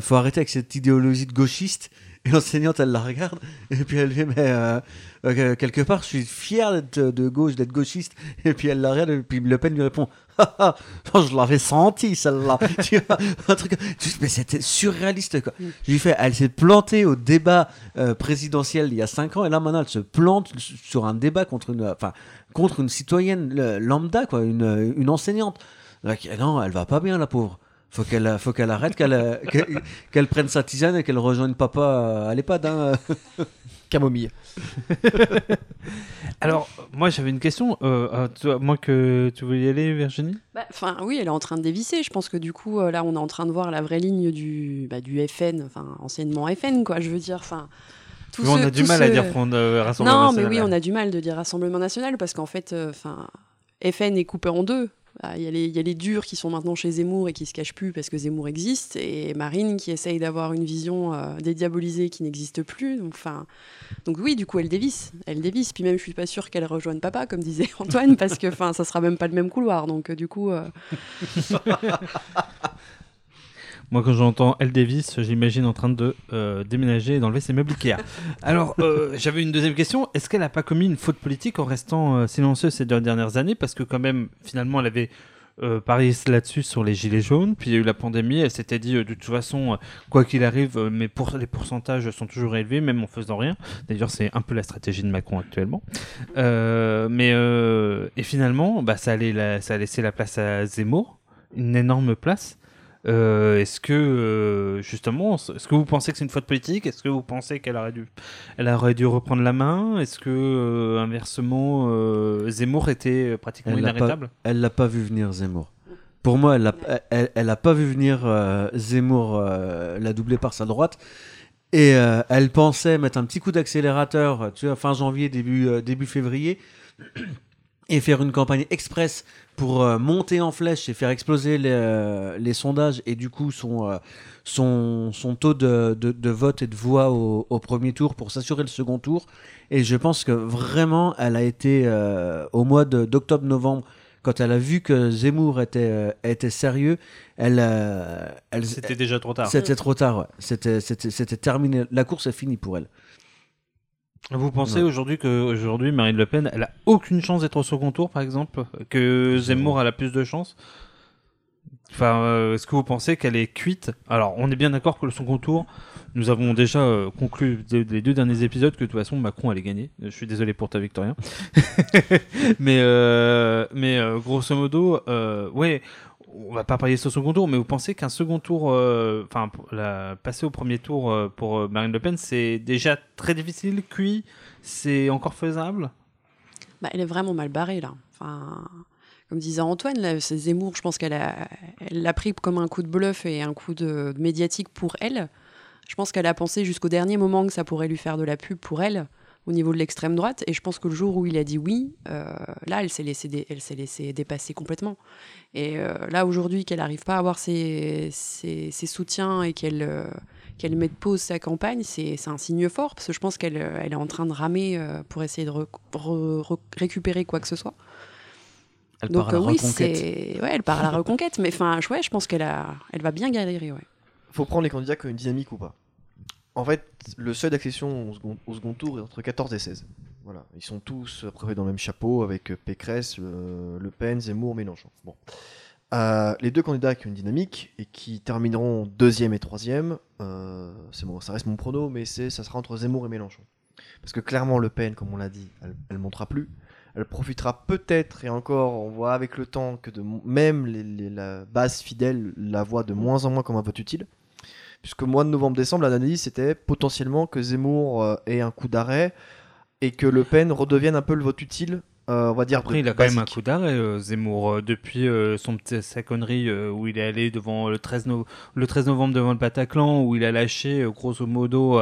faut arrêter avec cette idéologie de gauchiste. Et l'enseignante, elle la regarde et puis elle dit, mais euh, euh, quelque part, je suis fier d'être de gauche, d'être gauchiste. Et puis elle la regarde et puis Le Pen lui répond, Ah, ah, oh, je l'avais senti celle-là. Tu vois, un truc, mais c'était surréaliste quoi. Je lui fais, elle s'est plantée au débat euh, présidentiel il y a 5 ans et là maintenant elle se plante sur un débat contre une, enfin, contre une citoyenne euh, lambda quoi, une, une enseignante. Donc, non, elle va pas bien la pauvre. Faut qu'elle, faut qu'elle arrête, qu'elle, euh, qu'elle, qu'elle prenne sa tisane et qu'elle rejoigne papa euh, à l'EHPAD. Hein. Camomille. Alors, moi j'avais une question. Euh, euh, toi, moi que tu veux y aller, Virginie? Bah, Enfin, oui, elle est en train de dévisser. Je pense que du coup, euh, là, on est en train de voir la vraie ligne du, bah, du FN, enfin, enseignement FN, quoi. Je veux dire, enfin. On a du mal à dire Front euh, Rassemblement Non, mais National. oui, on a du mal de dire Rassemblement National parce qu'en fait, euh, enfin, FN est coupé en deux. Ah, Il y, a les- durs qui sont maintenant chez Zemmour et qui se cachent plus parce que Zemmour existe, et Marine qui essaye d'avoir une vision euh, dédiabolisée qui n'existe plus. Donc, donc oui, du coup, elle dévisse, elle dévisse. Puis même, je suis pas sûre qu'elle rejoigne papa, comme disait Antoine, parce que, ça sera même pas le même couloir. Donc, euh, du coup, euh, Moi, quand j'entends Elle Davis, j'imagine en train de euh, déménager et d'enlever ses meubles Ikea. Alors, euh, j'avais une deuxième question. Est-ce qu'elle n'a pas commis une faute politique en restant euh, silencieuse ces deux dernières années? Parce que, quand même, finalement, elle avait parié là-dessus sur les Gilets jaunes. Puis il y a eu la pandémie. Elle s'était dit, de toute façon, quoi qu'il arrive, mais les pourcentages sont toujours élevés, même en faisant rien. D'ailleurs, c'est un peu la stratégie de Macron actuellement. Mais, et finalement, bah, ça a laissé la place à Zemmour. Une énorme place. Euh, est-ce que euh, justement, est-ce que vous pensez que c'est une faute politique? Est-ce que vous pensez qu'elle aurait dû, elle aurait dû reprendre la main? Est-ce que euh, inversement, Zemmour était pratiquement Elle l'a pas- inarrêtable? Elle l'a pas vu venir Zemmour. Pour moi, elle l'a elle, elle a pas vu venir Zemmour la doubler par sa droite. Et elle pensait mettre un petit coup d'accélérateur, tu vois, fin janvier, début, début février, et faire une campagne express pour euh, monter en flèche et faire exploser les, euh, les sondages et du coup son, euh, son, son taux de, de, de vote et de voix au, au premier tour pour s'assurer le second tour. Et je pense que vraiment, elle a été au mois d'octobre-novembre, quand elle a vu que Zemmour était, était sérieux, elle, elle, C'était déjà trop tard. c'était trop tard. ouais. C'était terminé. La course est finie pour elle. Vous pensez Ouais. aujourd'hui que aujourd'hui Marine Le Pen, elle a aucune chance d'être au second tour, par exemple, que Zemmour a plus de chance Enfin, euh, est-ce que vous pensez qu'elle est cuite? Alors, on est bien d'accord que le second tour, nous avons déjà euh, conclu les deux derniers épisodes que de toute façon Macron allait gagner. Je suis désolé pour ta Victorien, mais euh, mais grosso modo, ouais. On va pas parier sur second tour, mais vous pensez qu'un second tour, euh, enfin, passer au premier tour euh, pour euh, Marine Le Pen, c'est déjà très difficile, cuit, c'est encore faisable? Bah, elle est vraiment mal barrée là. Enfin, comme disait Antoine, là, c'est Zemmour, je pense qu'elle a, l'a pris comme un coup de bluff et un coup de, de médiatique pour elle. Je pense qu'elle a pensé jusqu'au dernier moment que ça pourrait lui faire de la pub pour elle au niveau de l'extrême droite. Et je pense que le jour où il a dit oui, euh, là, elle s'est laissée, dé- elle s'est laissée dépasser complètement. Et euh, là, aujourd'hui, qu'elle n'arrive pas à avoir ses, ses- ses soutiens et qu'elle euh, qu'elle mette pause sa campagne, c'est c'est un signe fort, parce que je pense qu'elle elle est en train de ramer euh, pour essayer de re- re- re- récupérer quoi que ce soit. Elle Donc part à la euh, oui, reconquête. c'est ouais, elle part à la reconquête, mais enfin, ouais, je pense qu'elle a, elle va bien galérer, ouais. faut prendre les candidats comme une dynamique ou pas. En fait, le seuil d'accession au second, tour est entre 14 et 16. Voilà, ils sont tous peu près dans le même chapeau avec euh, Pécresse, euh, Le Pen, Zemmour, Mélenchon. Bon. Euh, les deux candidats qui ont une dynamique et qui termineront deuxième et troisième, euh, c'est bon, ça reste mon prono, mais c'est, ça sera entre Zemmour et Mélenchon. Parce que clairement, Le Pen, comme on l'a dit, elle, elle montera plus. Elle profitera peut-être, et encore, on voit avec le temps que de, même les- la base fidèle la voit de moins en moins comme un vote utile. Puisque mois de novembre-décembre, l'analyse c'était potentiellement que Zemmour euh, ait un coup d'arrêt et que Le Pen redevienne un peu le vote utile, euh, on va dire. Après, il a quand même un coup d'arrêt, euh, Zemmour, euh, depuis son petit, sa connerie où il est allé devant le 13, no- le 13 novembre devant le Bataclan, où il a lâché, grosso modo,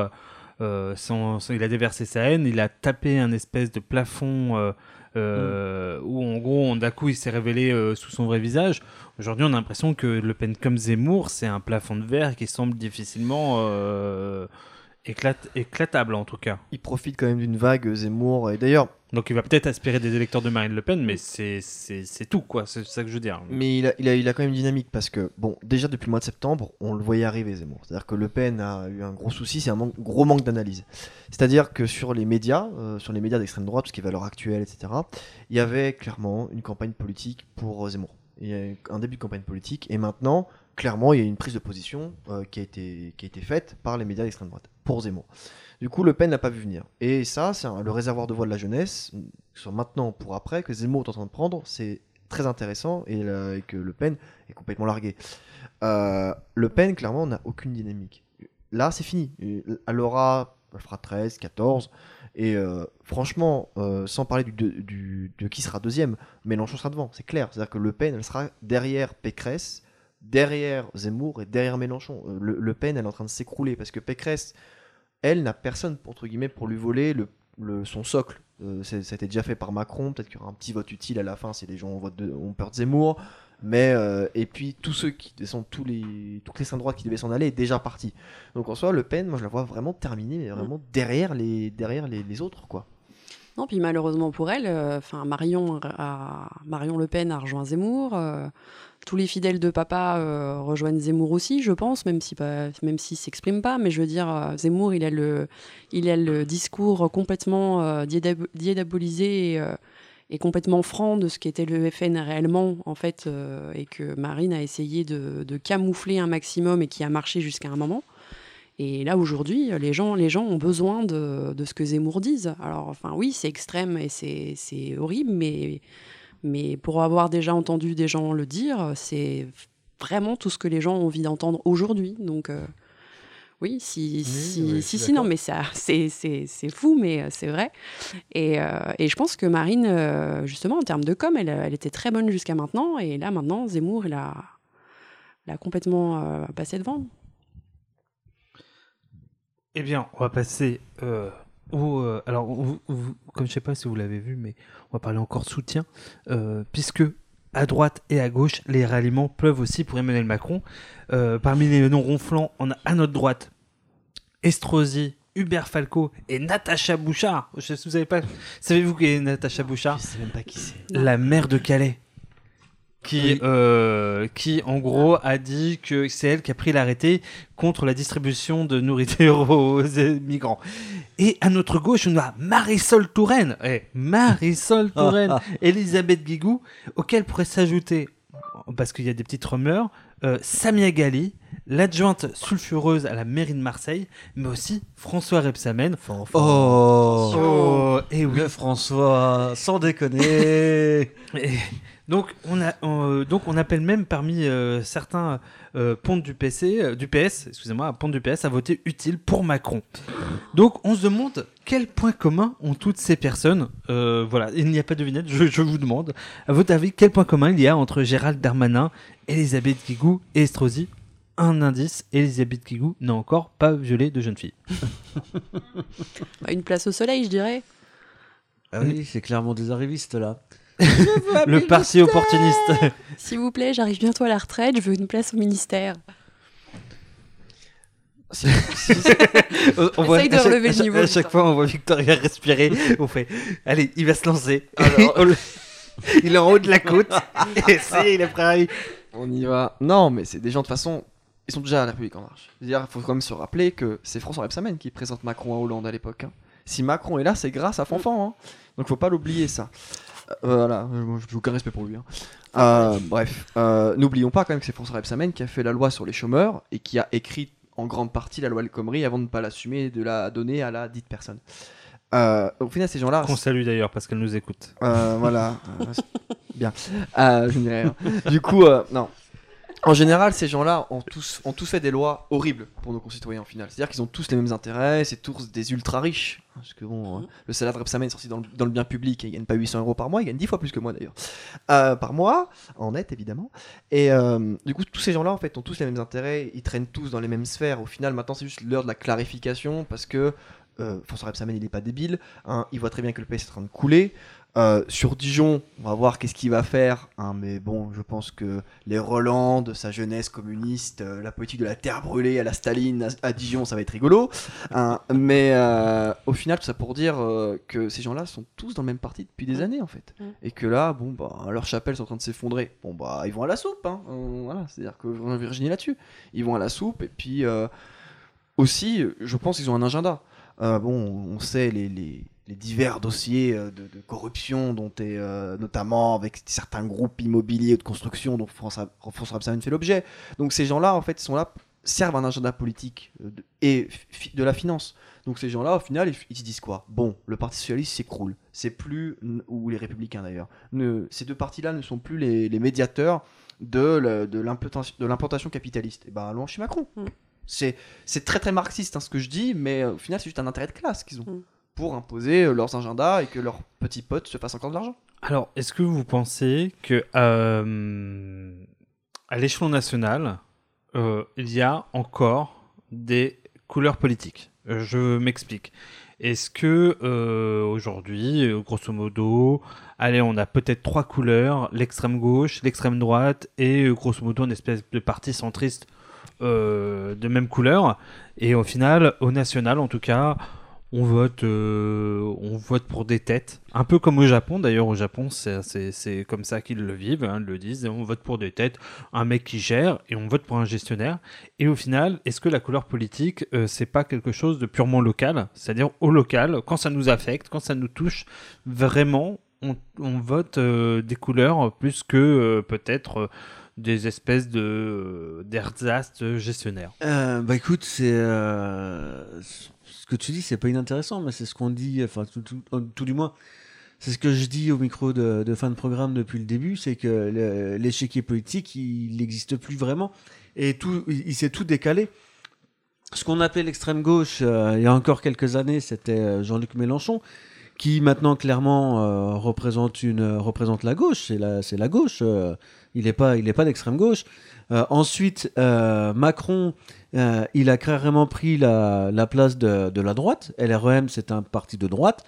son- son- il a déversé sa haine, il a tapé un espèce de plafond euh, où, en gros, d'un coup, il s'est révélé euh, sous son vrai visage. Aujourd'hui, on a l'impression que Le Pen comme Zemmour, c'est un plafond de verre qui semble difficilement euh, éclate- éclatable, en tout cas. Il profite quand même d'une vague Zemmour. Et d'ailleurs, Donc il va peut-être aspirer des électeurs de Marine Le Pen, mais c'est tout, quoi. C'est ça que je veux dire. mais il a, il, a, il a quand même une dynamique parce que, bon, déjà depuis le mois de septembre, on le voyait arriver Zemmour. C'est-à-dire que Le Pen a eu un gros souci, c'est un gros manque d'analyse. C'est-à-dire que sur les médias, euh, sur les médias d'extrême droite, tout ce qui est valeur actuelle, etc., il y avait clairement une campagne politique pour euh, Zemmour. Il y a un début de campagne politique et maintenant, clairement, il y a une prise de position euh, qui, a été, qui a été faite par les médias d'extrême droite pour Zemmour. Du coup, Le Pen n'a pas vu venir. Et ça, c'est le réservoir de voix de la jeunesse, que ce soit maintenant ou pour après, que Zemmour est en train de prendre, c'est très intéressant et, la- que Le Pen est complètement largué. Euh, le Pen, clairement, n'a aucune dynamique. Là, c'est fini. Elle aura, elle fera 13, 14. Et euh, franchement, euh, sans parler de- qui sera deuxième, Mélenchon sera devant, c'est clair. C'est-à-dire que Le Pen, elle sera derrière Pécresse, derrière Zemmour et derrière Mélenchon. Euh, Le, Pen, elle est en train de s'écrouler parce que Pécresse, elle n'a personne, entre guillemets, pour lui voler le, le- son socle. Ça a été déjà fait par Macron, peut-être qu'il y aura un petit vote utile à la fin si les gens ont, ont peur de Zemmour. Mais euh, et puis tous ceux qui sont tous les toutes les cinq droites qui devaient s'en aller est déjà parti. Donc en soi, Le Pen, moi je la vois vraiment terminée, mais vraiment derrière les derrière les, les autres quoi. Non, puis malheureusement pour elle, euh, enfin Marion, a- Marion Le Pen a rejoint Zemmour. euh, tous les fidèles de papa rejoignent Zemmour aussi, je pense, même si pas, même s'il s'exprime pas. Mais je veux dire, Zemmour, il a le, il a le discours complètement diédab- diabolisé et, euh, et complètement franc de ce qu'était le FN réellement, en fait, euh, et que Marine a essayé de, camoufler un maximum et qui a marché jusqu'à un moment. Et là, aujourd'hui, les gens, les gens ont besoin de, de ce que Zemmour dise. Alors, enfin, oui, c'est extrême et c'est c'est horrible, mais, mais pour avoir déjà entendu des gens le dire, c'est vraiment tout ce que les gens ont envie d'entendre aujourd'hui. Donc, euh, oui, si, si, oui, si, non, mais ça, c'est c'est- c'est fou, mais euh, c'est vrai. Et, euh, et je pense que Marine, euh, justement, en termes de com, elle, elle était très bonne jusqu'à maintenant. Et là, maintenant, Zemmour, il a, a complètement euh, passé devant. Eh bien, on va passer euh, au. euh, alors, vous- vous- comme je sais pas si vous l'avez vu, mais on va parler encore de soutien, euh, puisque à droite et à gauche, les ralliements pleuvent aussi pour Emmanuel Macron. Euh, parmi les noms ronflants, on a à notre droite Estrosi, Hubert Falco et Natacha Bouchard. Je sais si vous savez pas. Savez-vous qui est Natacha Bouchard? Je sais même pas qui c'est. La maire de Calais. Qui, Oui. euh, qui, en gros, a dit que c'est elle qui a pris l'arrêté contre la distribution de nourriture aux migrants. Et à notre gauche, on a Marisol Touraine. Eh, Marisol Touraine, Elisabeth Guigou, auquel pourrait s'ajouter, parce qu'il y a des petites rumeurs, euh, Samia Gali, l'adjointe sulfureuse à la mairie de Marseille, mais aussi François Rebsamen. Oh, Oh, et oui. le François, sans déconner. Et donc, on a, on- donc on appelle même parmi euh, certains euh, pontes du PC, euh, du PS, excusez-moi, pontes du PS à voter utile pour Macron. Donc, on se demande quels points communs ont toutes ces personnes. Euh, voilà, il n'y a pas de devinette. Je, je vous demande, à votre avis, quel point commun il y a entre Gérald Darmanin, Elisabeth Guigou et Estrosi? Un indice, Elisabeth Guigou n'a encore pas violé de jeune fille. Bah, Une place au soleil, je dirais. Ah oui, c'est clairement des arrivistes là. Le parti opportuniste. S'il vous plaît, j'arrive bientôt à la retraite, je veux une place au ministère. on voit, Essaye de chaque, relever à le chaque- niveau, à chaque fois, on voit Victoria respirer. On fait, allez, il va se lancer. Alors- On le- il est en haut de la côte. Et c'est, il est prêt à y- On y va. Non, mais c'est des gens de toute façon. Ils sont déjà à la République en marche. C'est-à-dire, il faut quand même se rappeler que c'est François Rebsamen qui présente Macron à Hollande à l'époque. hein. Si Macron est là, c'est grâce à Fanfan. Hein. Donc faut pas l'oublier ça. Voilà, j'ai aucun respect pour lui. hein. Euh, bref, euh, n'oublions pas quand même que c'est François Rebsamen qui a fait la loi sur les chômeurs et qui a écrit en grande partie la loi El Khomri avant de ne pas l'assumer et de la donner à la dite personne. Euh, au final, ces gens-là, Qu'on salue d'ailleurs parce qu'elle nous écoute. voilà. Bien. Je dirais. Du coup, non. En général, ces gens-là ont tous, ont tous fait des lois horribles pour nos concitoyens en final. C'est-à-dire qu'ils ont tous les mêmes intérêts, c'est tous des ultra riches. Parce que bon, euh, le salaire de Repsamen est sorti dans le, dans le bien public et il gagne pas 800 euros par mois, il gagne 10 fois plus que moi d'ailleurs. Euh, par mois, en net évidemment. Et euh, du coup, tous ces gens-là en fait ont tous les mêmes intérêts, ils traînent tous dans les mêmes sphères. Au final, maintenant, c'est juste l'heure de la clarification parce que euh, François Rebsamen, il est pas débile. hein, il voit très bien que le PS est en train de couler. Euh, sur Dijon, on va voir qu'est-ce qu'il va faire. hein, mais bon, je pense que les Roland de sa jeunesse communiste, euh, la politique de la terre brûlée à la Staline à, à Dijon, ça va être rigolo. hein. mais euh, au final, tout ça pour dire que ces gens-là sont tous dans le même parti depuis des années en fait. Et que là, bon, bah, leurs chapelles sont en train de s'effondrer. Bon, bah, ils vont à la soupe. Hein. Voilà, c'est-à-dire que Virginie là-dessus. Ils vont à la soupe et puis aussi, je pense qu'ils ont un agenda. Bon, on sait les, les- les divers dossiers euh, de, de corruption, dont est euh, notamment avec certains groupes immobiliers de construction dont François, François Rebsamen fait l'objet. Donc ces gens-là, en fait, sont là, servent un agenda politique euh, de- et de la finance. Donc ces gens-là, au final, ils, ils se disent quoi? Bon, le Parti socialiste s'écroule. C'est plus, ou les Républicains d'ailleurs, ces deux partis-là ne sont plus les, les médiateurs de, de l'implantation capitaliste. Et ben allons chez Macron. Mm. C'est très très marxiste hein, ce que je dis, mais au final, c'est juste un intérêt de classe qu'ils ont Mm. Pour imposer euh, leurs agendas et que leurs petits potes se fassent encore de l'argent. Alors, est-ce que vous pensez que euh, à l'échelon national, euh, il y a encore des couleurs politiques? Je m'explique. Est-ce que aujourd'hui, grosso modo, allez, on a peut-être trois couleurs l'extrême gauche, l'extrême droite et grosso modo une espèce de parti centriste de même couleur? Et au final, au national, en tout cas, on vote, euh, on vote pour des têtes, un peu comme au Japon. D'ailleurs, au Japon, c'est- comme ça qu'ils le vivent, hein, ils le disent. On vote pour des têtes, un mec qui gère, et on vote pour un gestionnaire. Et au final, est-ce que la couleur politique, euh, c'est pas quelque chose de purement local? C'est-à-dire au local, quand ça nous affecte, quand ça nous touche, vraiment, on, vote euh, des couleurs plus que peut-être des espèces de gestionnaires. Bah écoute, c'est ce que tu dis, c'est pas inintéressant, mais c'est ce qu'on dit, enfin tout, tout du moins, c'est ce que je dis au micro de, fin de programme depuis le début, c'est que l'échiquier politique, il n'existe plus vraiment, et tout, il, s'est tout décalé. Ce qu'on appelait l'extrême gauche euh, il y a encore quelques années, c'était euh, Jean-Luc Mélenchon, qui maintenant clairement euh, représente une représente la gauche, c'est la la gauche. euh, il n'est pas il est pas d'extrême gauche. Euh, ensuite, euh, Macron, euh, il a carrément pris la, la place de, la droite. LREM, c'est un parti de droite.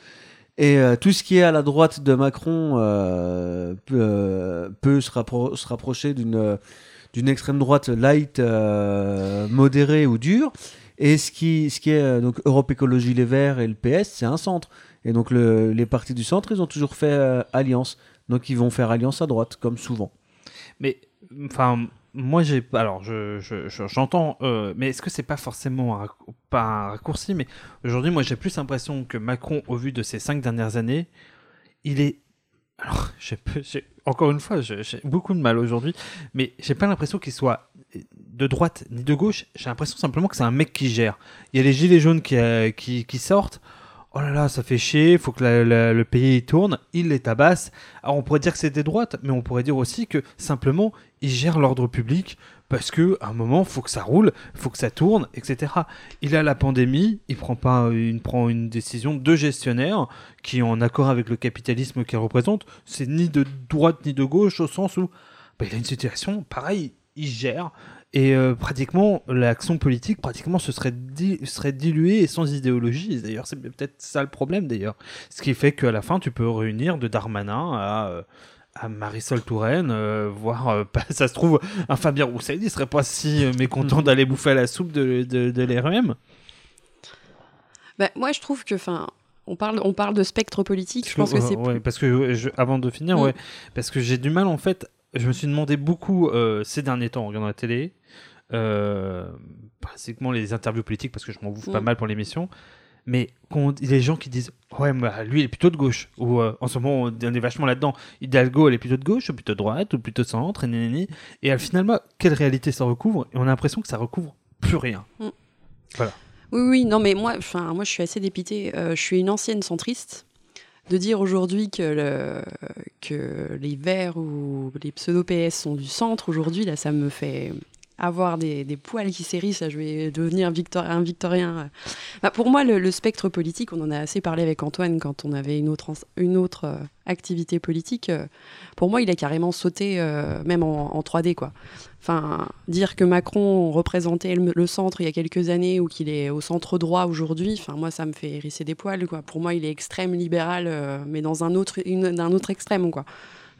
Et euh, tout ce qui est à la droite de Macron euh, peut, se, rappro- se rapprocher d'une extrême droite light, modérée ou dure. Et ce qui, est donc Europe Écologie Les Verts et le PS, c'est un centre. Et donc le- les partis du centre, ils ont toujours fait alliance. Donc ils vont faire alliance à droite, comme souvent. Mais enfin, moi j'ai alors je je- je- j'entends, euh, mais est-ce que c'est pas forcément un, pas un raccourci Mais aujourd'hui, moi j'ai plus l'impression que Macron, au vu de ces cinq dernières années, il est alors j'ai encore une fois, j'ai beaucoup de mal aujourd'hui, mais j'ai pas l'impression qu'il soit de droite ni de gauche. J'ai l'impression simplement que c'est un mec qui gère. Il y a les gilets jaunes qui, euh, qui sortent. Oh là là, ça fait chier, faut que le pays tourne, il les tabasse. Alors on pourrait dire que c'est des droites, mais on pourrait dire aussi que simplement il gère l'ordre public parce que à un moment faut que ça roule, faut que ça tourne, etc. Il a la pandémie, il prend pas, il prend une décision de gestionnaire qui est en accord avec le capitalisme qu'il représente. C'est ni de droite ni de gauche au sens où bah, il a une situation pareil, il gère. Et euh, pratiquement, l'action politique, pratiquement, ce serait, di- serait diluée et sans idéologie. D'ailleurs, c'est peut-être ça le problème, d'ailleurs. Ce qui fait qu'à la fin, tu peux réunir de Darmanin à, euh, à Marisol Touraine, euh, voire, euh, pas- ça se trouve, un Fabien Roussel, il serait pas si euh, mécontent d'aller bouffer à la soupe de, de, de l'REM. Bah, moi, je trouve que, enfin, on parle, on parle de spectre politique. Je pense que c'est ouais, parce que je- avant de finir, Mm. ouais, parce que j'ai du mal en fait. Je me suis demandé beaucoup euh, ces derniers temps en regardant la télé, euh, pratiquement les interviews politiques parce que je m'en bouffe pas Mm. mal pour l'émission. Mais quand les gens qui disent ouais bah, lui il est plutôt de gauche ou euh, en ce moment on est vachement là-dedans Hidalgo elle est plutôt de gauche ou plutôt de droite ou plutôt centre et, et finalement quelle réalité ça recouvre? Et on a l'impression que ça recouvre plus rien. Oui, oui, non, mais moi, enfin, moi, je suis assez dépitée. Euh, je suis une ancienne centriste. De dire aujourd'hui que, le, les Verts ou les pseudo-PS sont du centre, aujourd'hui, là, ça me fait avoir des, des poils qui s'hérissent. Je vais devenir victor- un victorien. Bah, pour moi, le, spectre politique, on en a assez parlé avec Antoine quand on avait une autre, une autre euh, activité politique. euh, pour moi, il a carrément sauté, euh, même en, en 3D, quoi. Enfin, dire que Macron représentait le, centre il y a quelques années ou qu'il est au centre droit aujourd'hui, enfin moi ça me fait hérisser des poils quoi. Pour moi il est extrême libéral, mais dans un autre, une- d'un autre extrême quoi.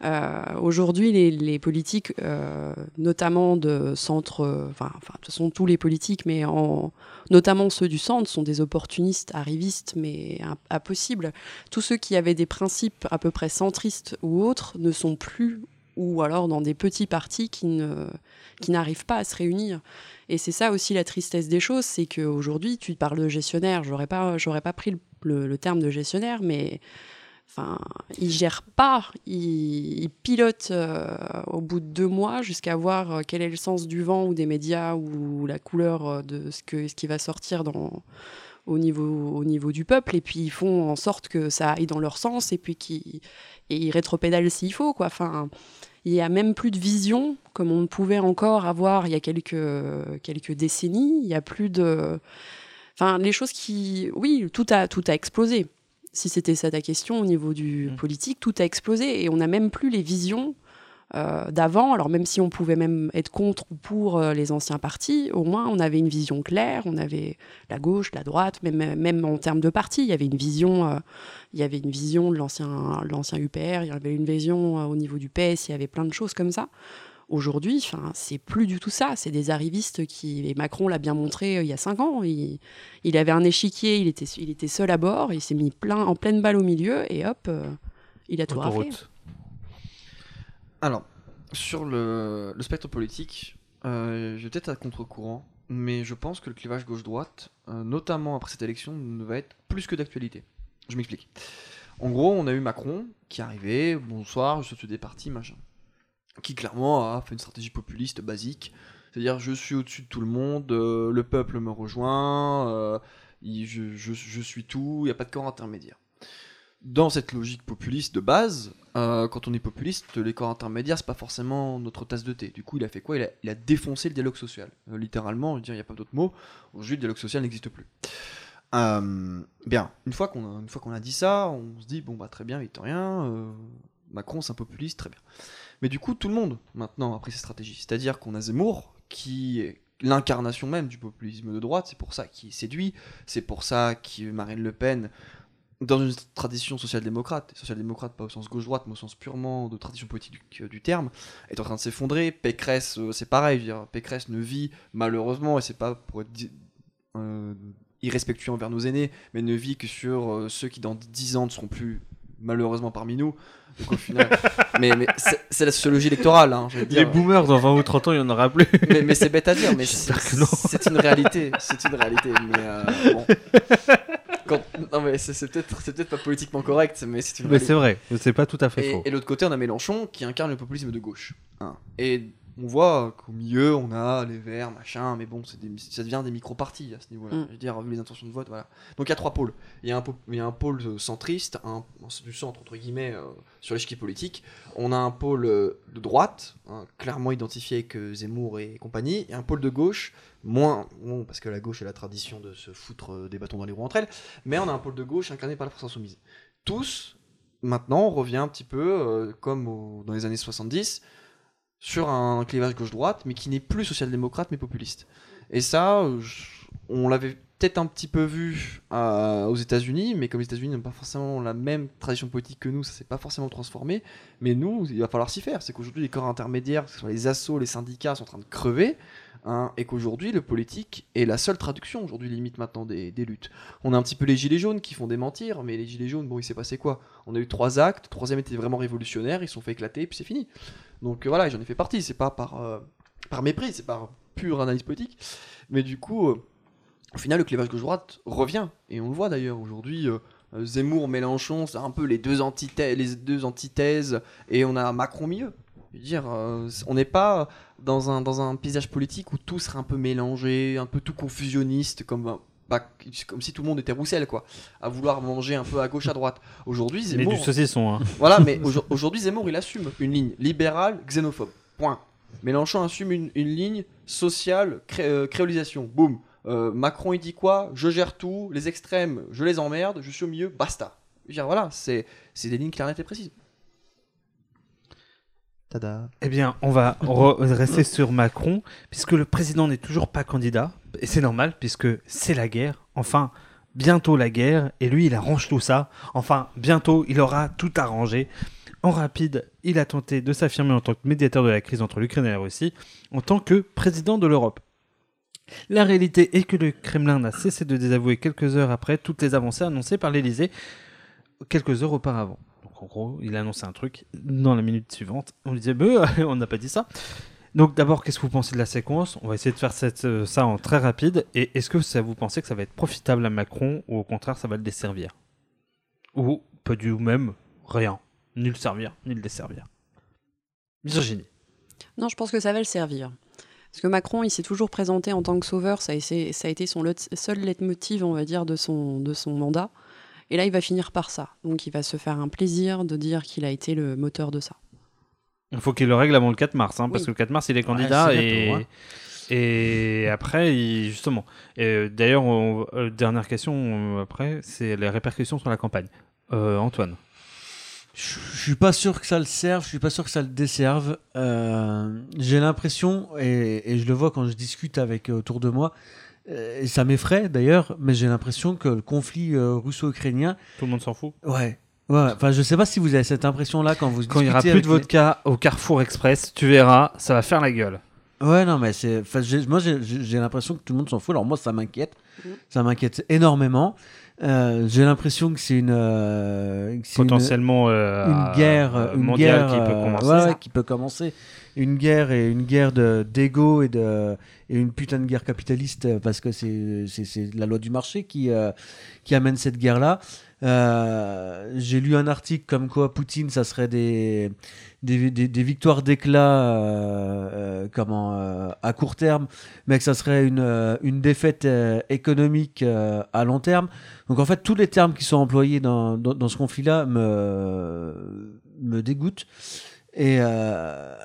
Euh, aujourd'hui les, politiques, euh, notamment de centre, enfin, de toute façon tous les politiques, mais en, notamment ceux du centre sont des opportunistes, arrivistes, mais im- impossibles. Tous ceux qui avaient des principes à peu près centristes ou autres ne sont plus ou alors dans des petits partis qui ne qui n'arrivent pas à se réunir. Et c'est ça aussi la tristesse des choses, c'est qu'aujourd'hui, tu parles de gestionnaire, j'aurais pas, pas pris le- le terme de gestionnaire, mais enfin, il gère pas, il, il pilote euh, au bout de deux mois jusqu'à voir euh, quel est le sens du vent ou des médias ou la couleur euh, de ce, que, ce qui va sortir au, niveau, au niveau du peuple, et puis ils font en sorte que ça aille dans leur sens, et puis qu'ils et ils rétropédalent s'il faut. Enfin, il y a même plus de vision comme on pouvait encore avoir il y a quelques, quelques décennies. Il y a plus de. Enfin, les choses qui. Oui, tout a, tout a explosé. Si c'était ça ta question au niveau du Mm. politique, tout a explosé et on n'a même plus les visions euh, d'avant. Alors, même si on pouvait même être contre ou pour euh, les anciens partis, au moins on avait une vision claire. On avait la gauche, la droite, même, même en termes de partis, il y avait une vision. euh, il y avait une vision de l'ancien l'ancien UPR, il y avait une vision au niveau du PS, il y avait plein de choses comme ça. Aujourd'hui, enfin, c'est plus du tout ça. C'est des arrivistes qui. Et Macron l'a bien montré euh, il y a cinq ans. Il, il avait un échiquier, il était, il était seul à bord, il s'est mis plein, en pleine balle au milieu et hop, euh, il a tout raflé. Alors, sur le, le spectre politique, euh, je vais peut-être à contre-courant, mais je pense que le clivage gauche-droite, euh, notamment après cette élection, ne va être plus que d'actualité. Je m'explique. En gros, on a eu Macron qui est arrivé, bonsoir, je suis des partis, machin. Qui clairement a fait une stratégie populiste basique, c'est-à-dire je suis au-dessus de tout le monde, euh, le peuple me rejoint, euh, je, suis tout, il n'y a pas de corps intermédiaire. Dans cette logique populiste de base, euh, quand on est populiste, les corps intermédiaires, c'est pas forcément notre tasse de thé. Du coup, il a fait quoi? Il a, défoncé le dialogue social. Littéralement, il n'y a pas d'autre mot. Aujourd'hui, le dialogue social n'existe plus. Bien, une fois qu'on a, dit ça, on se dit, bon, bah très bien, Victorien, Macron, c'est un populiste, très bien. Mais du coup, tout le monde, maintenant, a pris cette stratégie. C'est-à-dire qu'on a Zemmour, qui est l'incarnation même du populisme de droite, c'est pour ça qu'il séduit, c'est pour ça que Marine Le Pen, dans une tradition social-démocrate, social-démocrate pas au sens gauche-droite, mais au sens purement de tradition politique du, terme, est en train de s'effondrer. Pécresse, euh, c'est pareil, je Pécresse ne vit malheureusement, et c'est pas pour être euh, irrespectueux envers nos aînés, mais ne vit que sur euh, ceux qui dans 10 ans ne seront plus malheureusement parmi nous. Donc au final, mais, mais c'est la sociologie électorale, hein, je veux Les dire. boomers, dans 20 ou 30 ans, il n'y en aura plus. Mais, mais c'est bête à dire, mais c'est une réalité. C'est une réalité. Mais euh, bon. Quand- non, mais c'est peut-être peut-être pas politiquement correct, mais c'est une Mais c'est vrai, c'est pas tout à fait Et, faux. et l'autre côté, on a Mélenchon qui incarne le populisme de gauche. hein. Et on voit qu'au milieu, on a les Verts, machin, mais bon, des- ça devient des micro-partis à ce niveau-là. Mm. Je veux dire, vu les intentions de vote, voilà. Donc il y a trois pôles. Il y a un, il y a un pôle euh, centriste, un, du centre, entre guillemets, euh, sur l'échiquier politique. On a un pôle euh, de droite, hein, clairement identifié avec Zemmour et compagnie, et un pôle de gauche, moins, bon, parce que la gauche a la tradition de se foutre des bâtons dans les roues entre elles, mais on a un pôle de gauche incarné par la France Insoumise. Tous, maintenant, on revient un petit peu, euh, comme au- dans les années 70, sur un clivage gauche-droite, mais qui n'est plus social-démocrate, mais populiste. Et ça, euh, on l'avait peut-être un petit peu vu euh, aux États-Unis, mais comme les États-Unis n'ont pas forcément la même tradition politique que nous, ça s'est pas forcément transformé. Mais nous, il va falloir s'y faire. C'est qu'aujourd'hui, les corps intermédiaires, que ce soit les assos, les syndicats, sont en train de crever. Hein, et qu'aujourd'hui, le politique est la seule traduction, aujourd'hui, limite maintenant, des, luttes. On a un petit peu les gilets jaunes qui font démentir, mais les gilets jaunes, bon, il s'est passé quoi? On a eu trois actes, le troisième était vraiment révolutionnaire, ils se sont fait éclater, puis c'est fini. Donc euh, voilà, j'en ai fait partie, c'est pas par, euh, par mépris, c'est par pure analyse politique. Mais du coup, euh, au final, le clivage gauche-droite revient, et on le voit d'ailleurs aujourd'hui. Zemmour, Mélenchon, c'est un peu les deux, antithèses, les deux antithèses, et on a Macron au milieu. Je veux dire, euh, on n'est pas dans un, dans un paysage politique où tout serait un peu mélangé, un peu tout confusionniste, comme, un- bah, comme si tout le monde était Roussel, quoi, à vouloir manger un peu à gauche, à droite. Aujourd'hui, Mais Zemmour. du saucisson, hein. Voilà, mais aujourd- aujourd'hui, Zemmour, il assume une ligne libérale, xénophobe. Point. Mélenchon assume une, une ligne sociale, cré- euh, créolisation. Boum. Euh, Macron, il dit quoi? Je gère tout. Les extrêmes, je les emmerde. Je suis au milieu. Basta. Je veux dire, voilà, c'est c'est des lignes claires, nettes et précises. Eh bien, on va re- rester sur Macron, puisque le président n'est toujours pas candidat, et c'est normal, puisque c'est la guerre. Enfin, bientôt la guerre, et lui, il arrange tout ça. Enfin, bientôt, il aura tout arrangé. En rapide, il a tenté de s'affirmer en tant que médiateur de la crise entre l'Ukraine et la Russie, en tant que président de l'Europe. La réalité est que le Kremlin n'a cessé de désavouer quelques heures après toutes les avancées annoncées par l'Élysée quelques heures auparavant. Donc en gros, il a annoncé un truc dans la minute suivante. On lui disait, on n'a pas dit ça. Donc d'abord, qu'est-ce que vous pensez de la séquence? On va essayer de faire euh, ça en très rapide. Et est-ce que ça vous pensez que ça va être profitable à Macron ou au contraire ça va le desservir? Ou pas du même rien. Ni le servir, ni le desservir. Virginie. Non, je pense que ça va le servir. Parce que Macron, il s'est toujours présenté en tant que sauveur, ça a, été- son seul leitmotiv, on va dire, de son mandat. Et là, il va finir par ça. Donc, il va se faire un plaisir de dire qu'il a été le moteur de ça. Il faut qu'il le règle avant le 4 mars, hein, parce que le 4 mars, il est candidat et, bientôt, hein. et après, il- justement. Et, euh, D'ailleurs, on- euh, dernière question euh, après, c'est les répercussions sur la campagne. Euh, Antoine. Je suis pas sûr que ça le serve, je suis pas sûr que ça le desserve. Euh, J'ai l'impression, et, et je le vois quand je discute avec autour de moi, euh, et ça m'effraie d'ailleurs, mais j'ai l'impression que le conflit euh, russo-ukrainien, Tout le monde s'en fout ouais, Ouais, enfin, je sais pas si vous avez cette impression-là quand vous Quand il y aura plus de vodka au Carrefour Express, tu verras, ça va faire la gueule. Ouais, non, mais c'est. enfin, moi, j'ai- l'impression que tout le monde s'en fout. Alors, moi, ça m'inquiète. Mhm. Ça m'inquiète énormément. Euh, j'ai l'impression que c'est une. euh, que c'est une- Potentiellement euh, une guerre, euh, une mondiale guerre, qui peut euh, commencer. ouais, ouais, qui peut commencer. Une guerre et une guerre de d'ego et de et une putain de guerre capitaliste euh, parce que c'est c'est la loi du marché qui euh, qui amène cette guerre là. J'ai lu un article comme quoi Poutine, ça serait des des, victoires d'éclat euh, euh, comment euh, à court terme, mais que ça serait une euh, une défaite euh, économique euh, à long terme. Donc en fait, tous les termes qui sont employés dans, dans, dans ce conflit-là me, me dégoûtent. Et euh,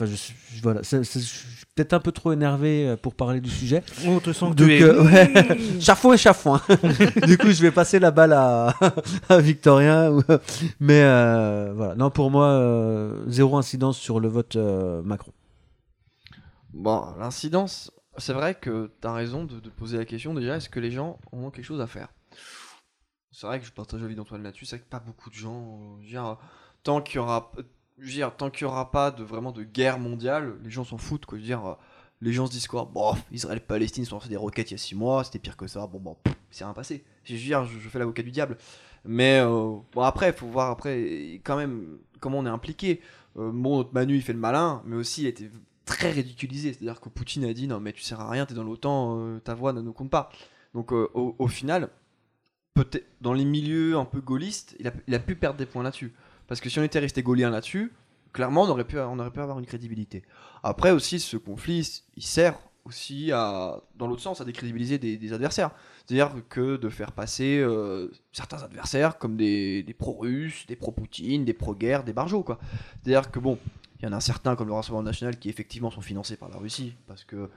enfin, je, suis- voilà, c'est- c'est- je suis peut-être un peu trop énervé euh, pour parler du sujet. Oh, tu sens que es- euh, ouais, chafouin et chafouin. du coup, je vais passer la balle à, à Victorien. Mais euh, voilà, non, pour moi, euh, zéro incidence sur le vote euh, Macron. Bon, l'incidence, c'est vrai que tu as raison de, de poser la question déjà, est-ce que les gens ont quelque chose à faire? C'est vrai que je partage l'avis d'Antoine là-dessus, c'est vrai que pas beaucoup de gens, euh, tant qu'il y aura, je veux dire, tant qu'il y aura pas de vraiment de guerre mondiale, les gens s'en foutent quoi, je dire, euh, les gens se disent quoi? Bon, Israël-Palestine sont lancés des roquettes il y a 6 mois, c'était pire que ça, bon, bon, c'est rien passé. Je veux dire, je, je fais l'avocat du diable. Mais euh, bon, après, il faut voir après quand même comment on est impliqué. Euh, bon, notre Manu, il fait le malin, mais aussi il était très ridiculisé. C'est-à-dire que Poutine a dit non, mais tu sers à rien, t'es dans l'OTAN, euh, ta voix ne nous compte pas. Donc au, au final, peut-être dans les milieux un peu gaullistes, il a pu perdre des points là-dessus. Parce que si on était resté gaullien là-dessus, clairement, on aurait, pu, avoir une crédibilité. Après aussi, ce conflit, il sert aussi à, dans l'autre sens, à décrédibiliser des, adversaires. C'est-à-dire que de faire passer euh, certains adversaires comme des, pro-russes, des pro-Poutine, des pro-guerre, des barjots, quoi. C'est-à-dire que bon, il y en a certains comme le Rassemblement National qui effectivement sont financés par la Russie parce que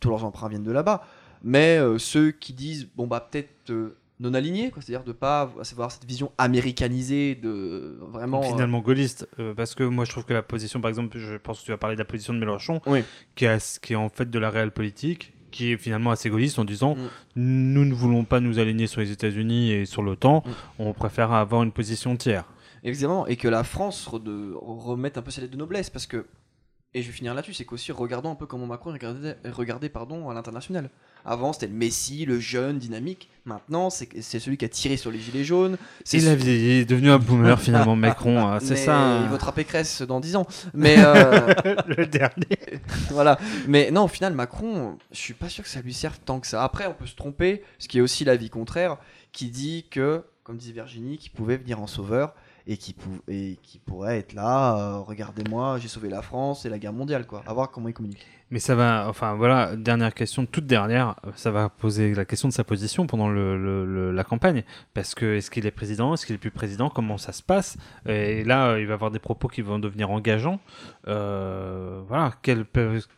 tous leurs emprunts viennent de là-bas. Mais euh, ceux qui disent, bon bah peut-être euh, non alignés, quoi, c'est-à-dire de pas avoir cette vision américanisée de vraiment. euh, finalement gaulliste euh, parce que moi je trouve que la position par exemple je pense que tu vas parler de la position de Mélenchon Oui. qui, est, as- qui est en fait de la réelle politique qui est finalement assez gaulliste en disant Mm. nous ne voulons pas nous aligner sur les États-Unis et sur l'OTAN Mm. on préfère avoir une position tiers Évidemment, et que la France re- remette un peu lettres de noblesse, parce que, et je vais finir là-dessus, c'est qu'aussi regardons un peu comment Macron est regardé, pardon, à l'international. Avant, c'était le Messi, le jeune, dynamique. Maintenant, c'est celui qui a tiré sur les gilets jaunes. C'est il ce- est devenu un boomer finalement Macron hein, c'est ça hein. Il votera Pécresse dans 10 ans. Mais euh, le dernier voilà. Mais non, au final, Macron, je suis pas sûr que ça lui serve tant que ça. Après, on peut se tromper, ce qui est aussi l'avis contraire, qui dit que, comme disait Virginie, qu'il pouvait venir en sauveur et qui, pou- et qui pourrait être là. euh, Regardez-moi, j'ai sauvé la France et la guerre mondiale, quoi. À voir comment il communique. Mais ça va, enfin voilà, dernière question, toute dernière, ça va poser la question de sa position pendant le, la campagne. Parce que est-ce qu'il est président, est-ce qu'il est plus président, comment ça se passe? Et là, il va avoir des propos qui vont devenir engageants. Euh, voilà, quel,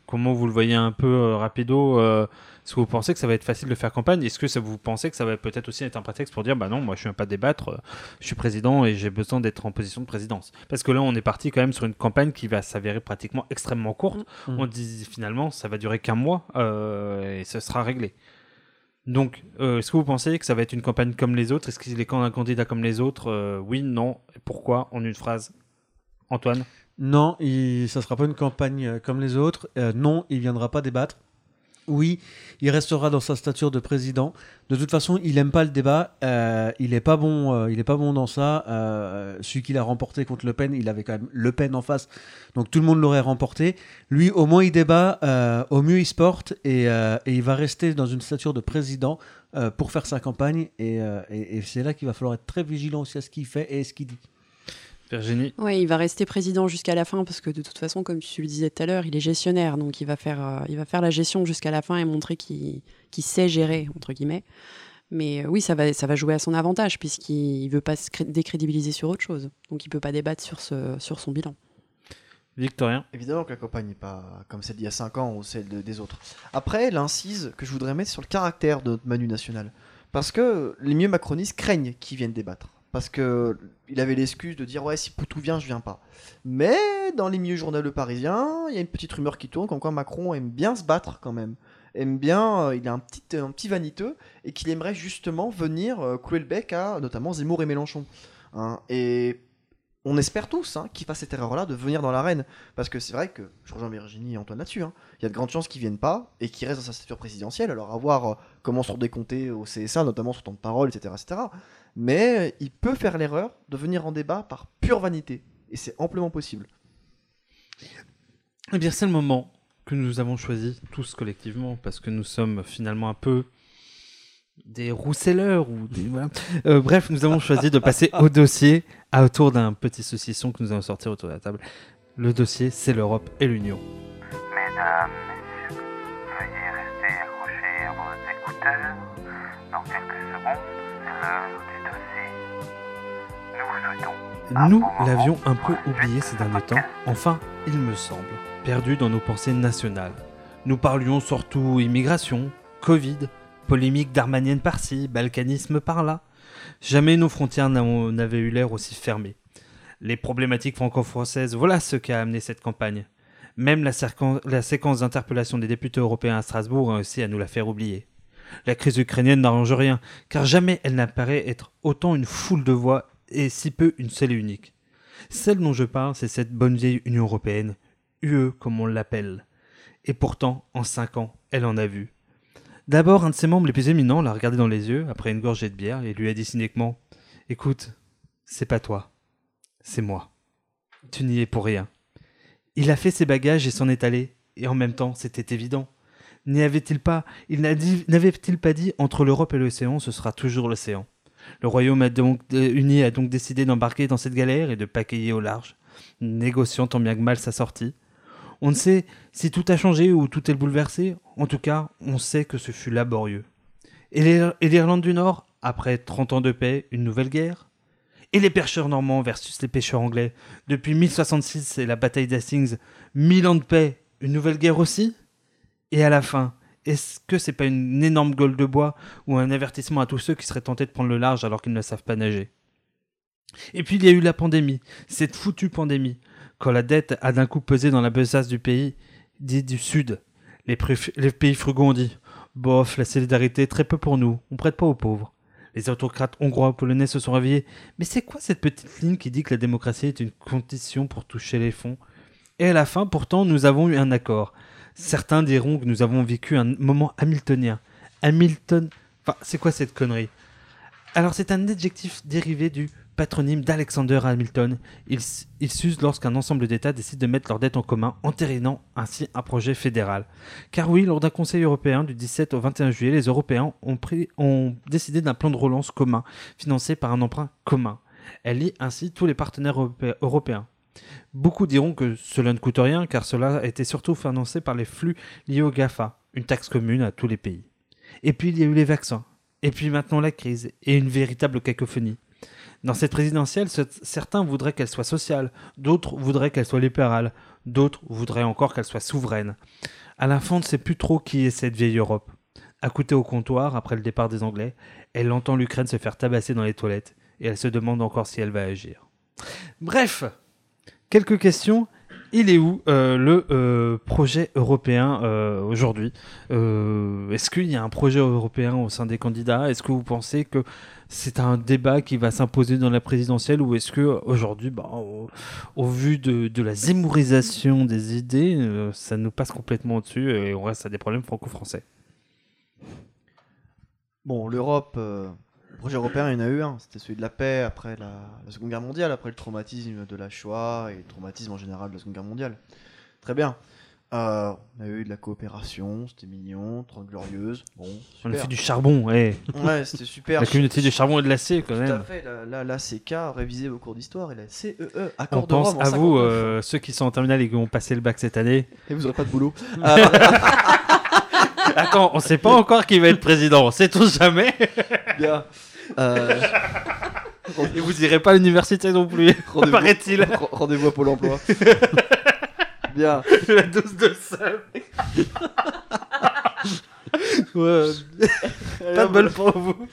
comment vous le voyez un peu euh, rapido euh, Est-ce que vous pensez que ça va être facile de faire campagne? Est-ce que ça, vous pensez que ça va peut-être aussi être un prétexte pour dire, bah non, moi je ne viens pas débattre, euh, je suis président et j'ai besoin d'être en position de présidence? Parce que là, on est parti quand même sur une campagne qui va s'avérer pratiquement extrêmement courte. Mm. On dit finalement, ça va durer qu'un mois et ce sera réglé. Donc, euh, est-ce que vous pensez que ça va être une campagne comme les autres? Est-ce qu'il est un candidat comme les autres Euh, Oui, non. Pourquoi? En une phrase. Antoine Non, il, ça sera pas une campagne euh, comme les autres. Euh, non, il viendra pas débattre. Oui, il restera dans sa stature de président. De toute façon, il aime pas le débat. Euh, il est pas bon. pas bon dans ça. Celui qu'il a remporté contre Le Pen, il avait quand même Le Pen en face, donc tout le monde l'aurait remporté. Lui, au moins, il débat. au mieux, il se porte et, il va rester dans une stature de président pour faire sa campagne. Et, et- c'est là qu'il va falloir être très vigilant aussi à ce qu'il fait et ce qu'il dit. Virginie? Ouais, il va rester président jusqu'à la fin parce que de toute façon, comme tu le disais tout à l'heure, il est gestionnaire, donc il va faire, euh, il va faire la gestion jusqu'à la fin et montrer qu'il qu'il sait gérer entre guillemets. Mais euh, oui, ça va, ça va jouer à son avantage puisqu'il veut pas se cré- décrédibiliser sur autre chose, donc il peut pas débattre sur ce, sur son bilan. Victorien? Évidemment que la campagne n'est pas comme celle d'il y a 5 ans ou celle de- des autres. Après, l'incise que je voudrais mettre sur le caractère de notre Manu national. Parce que les mieux macronistes craignent qu'ils viennent débattre. Parce que il avait l'excuse de dire ouais si Poutou vient je viens pas. Mais dans les milieux journaux parisiens, il y a une petite rumeur qui tourne comme quoi Macron aime bien se battre quand même. aime bien, euh, il est un petit, un petit vaniteux, et qu'il aimerait justement venir euh, clouer le bec à notamment Zemmour et Mélenchon. Hein. Et on espère tous hein, qu'il fasse cette erreur-là de venir dans l'arène. Parce que c'est vrai que, je rejoins Virginie et Antoine là-dessus, hein, il y a de grandes chances qu'ils viennent pas et qu'ils restent dans sa stature présidentielle. Alors à voir euh, comment seront décomptés au CSA, notamment sur temps de parole, etc. etc. Mais il peut faire l'erreur de venir en débat par pure vanité. Et c'est amplement possible. Eh bien, c'est le moment que nous avons choisi tous collectivement, parce que nous sommes finalement un peu des rousseleurs ou des voilà. Euh, bref, nous avons choisi de passer au dossier à autour d'un petit saucisson que nous allons sortir autour de la table. Le dossier, c'est l'Europe et l'Union. Mesdames, messieurs, veuillez rester accrochés à vos écouteurs. Dans quelques secondes, c'est l'heure du dossier. Nous vous souhaitons Nous bon l'avions un peu oublié ces de derniers temps, enfin, il me semble, perdu dans nos pensées nationales. Nous parlions surtout immigration, Covid, polémique darmanienne par-ci, balkanisme par-là. Jamais nos frontières n'avaient eu l'air aussi fermées. Les problématiques franco-françaises, voilà ce qui a amené cette campagne. Même la, séquence d'interpellation des députés européens à Strasbourg a aussi à nous la faire oublier. La crise ukrainienne n'arrange rien, car jamais elle n'apparaît être autant une foule de voix et si peu une seule et unique. Celle dont je parle, c'est cette bonne vieille Union européenne, UE comme on l'appelle. Et pourtant, en cinq ans, elle en a vu. D'abord, un de ses membres les plus éminents l'a regardé dans les yeux après une gorgée de bière et lui a dit cyniquement Écoute, c'est pas toi, c'est moi. Tu n'y es pour rien. Il a fait ses bagages et s'en est allé, et en même temps, c'était évident. N'y avait-il pas, il n'avait-il pas dit entre l'Europe et l'océan, ce sera toujours l'océan. Le Royaume a donc, euh, uni a donc décidé d'embarquer dans cette galère et de pagayer au large, négociant tant bien que mal sa sortie. On ne sait si tout a changé ou tout est bouleversé, en tout cas, on sait que ce fut laborieux. Et l'Ir- et l'Irlande du Nord, après 30 ans de paix, une nouvelle guerre? Et les pêcheurs normands versus les pêcheurs anglais. Depuis 1066 et la bataille d'Hastings, 1000 ans de paix, une nouvelle guerre aussi? Et à la fin, est-ce que c'est pas une énorme gueule de bois ou un avertissement à tous ceux qui seraient tentés de prendre le large alors qu'ils ne savent pas nager? Et puis il y a eu la pandémie, cette foutue pandémie, quand la dette a d'un coup pesé dans la besace du pays dit du Sud. Les, pays frugaux ont dit Bof, la solidarité, très peu pour nous, on prête pas aux pauvres. Les autocrates hongrois polonais se sont réveillés. Mais c'est quoi cette petite ligne qui dit que la démocratie est une condition pour toucher les fonds? Et à la fin, pourtant, nous avons eu un accord. Certains diront que nous avons vécu un moment hamiltonien. Hamilton. Enfin, c'est quoi cette connerie? Alors, c'est un adjectif dérivé du patronyme d'Alexander Hamilton. Il, s- il s'use lorsqu'un ensemble d'États décide de mettre leurs dettes en commun, entérinant ainsi un projet fédéral. Car oui, lors d'un Conseil européen du 17 au 21 juillet, les Européens ont, ont décidé d'un plan de relance commun, financé par un emprunt commun. Elle lie ainsi tous les partenaires europé- européens. Beaucoup diront que cela ne coûte rien, car cela a été surtout financé par les flux liés au GAFA, une taxe commune à tous les pays. Et puis il y a eu les vaccins, et puis maintenant la crise, et une véritable cacophonie. Dans cette présidentielle, ce- certains voudraient qu'elle soit sociale, d'autres voudraient qu'elle soit libérale, d'autres voudraient encore qu'elle soit souveraine. À la fin, on ne sait plus trop qui est cette vieille Europe. Accoutée au comptoir après le départ des Anglais, elle entend l'Ukraine se faire tabasser dans les toilettes et elle se demande encore si elle va agir. Bref, quelques questions. Il est où euh, le euh, projet européen euh, aujourd'hui? Est-ce qu'il y a un projet européen au sein des candidats? Est-ce que vous pensez que c'est un débat qui va s'imposer dans la présidentielle ou est-ce que aujourd'hui, bah, au, vu de, la zémourisation des idées, euh, ça nous passe complètement au-dessus et on reste à des problèmes franco-français? Bon, l'Europe, euh, le projet européen, il y en a eu un. C'était celui de la paix après la Seconde Guerre mondiale, après le traumatisme de la Shoah et le traumatisme en général de la Seconde Guerre mondiale. Très bien. Euh, on a eu de la coopération, c'était mignon, 30 glorieuses. Bon, On a fait du charbon, ouais. Ouais, c'était super. la communauté du charbon et de l'acier quand Tout à même. fait, la, la, la CK, révisé vos cours d'histoire, et la CEE, On accord de pense Rome en à vous, 59. euh, ceux qui sont en terminale et qui ont passé le bac cette année. Et vous aurez pas de boulot. Attends, on sait pas encore qui va être président, sait-on jamais Bien. Euh, Et vous irez pas à l'université non plus, rendez-vous- paraît-il. Ren- Rendez-vous à Pôle emploi. Bien. La dose de sel. ouais. Pas de bol pour vous.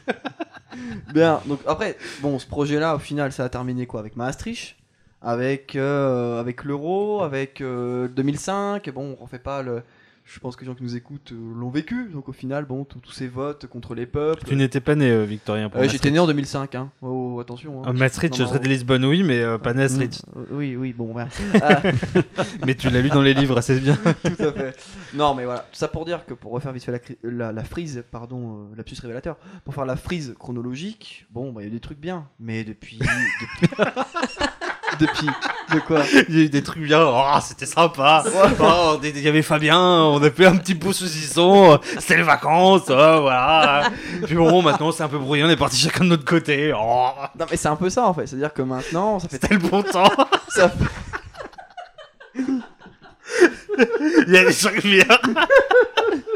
Bien, donc après, bon, ce projet-là, au final, ça a terminé quoi Avec Maastricht Avec, euh, avec l'euro Avec euh, 2005 Bon, on refait pas le. Je pense que les gens qui nous écoutent euh, l'ont vécu. Donc au final, bon, tous ces votes contre les peuples. Tu n'étais pas né, euh, Victorien. Euh, J'étais né en 2005, hein. Oh, oh, attention. hein. Ah, Maastricht, je serais de Lisbonne, oui, mais euh, pas Maastricht. Mm, Oui, oui, bon, voilà. Ah, mais tu l'as lu dans les livres, c'est bien. Tout à fait. Non, mais voilà. Tout ça pour dire que pour refaire vite fait la, la, la frise, pardon, lapsus révélateur, pour faire la frise chronologique, bon, bah, il y a des trucs bien. Mais depuis. depuis... depuis. De quoi Il y a eu des trucs bien, oh, c'était sympa. Oh, il y avait Fabien, on a fait un petit pot saucisson, c'était les vacances, oh, voilà. Puis bon, maintenant c'est un peu brouillon, on est parti chacun de notre côté. Oh, Non, mais c'est un peu ça en fait. C'est-à-dire que maintenant, ça fait. c'était le bon temps. ça fait- Il y a des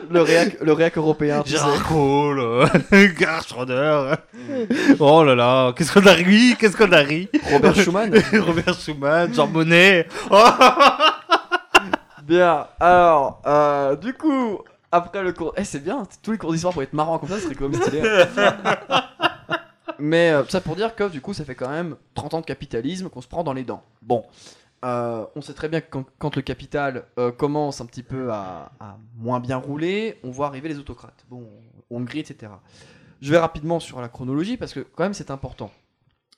le, réac, le réac européen, tu. Gérard Cole, euh, Gerhard Schröder. Oh là là, qu'est-ce qu'on a ri, qu'est-ce qu'on a ri. Robert Schumann. Robert Schumann, Jean Monnet. Oh Bien, alors, euh, du coup, après le cours. Eh, c'est bien, tous les cours d'histoire pour être marrant comme ça, ce serait quand même stylé. Mais euh, ça pour dire que du coup, ça fait quand même 30 ans de capitalisme qu'on se prend dans les dents. Bon, euh, on sait très bien que quand, le capital euh, commence un petit peu à, moins bien rouler, on voit arriver les autocrates. Bon, Hongrie, etc. Je vais rapidement sur la chronologie parce que quand même c'est important.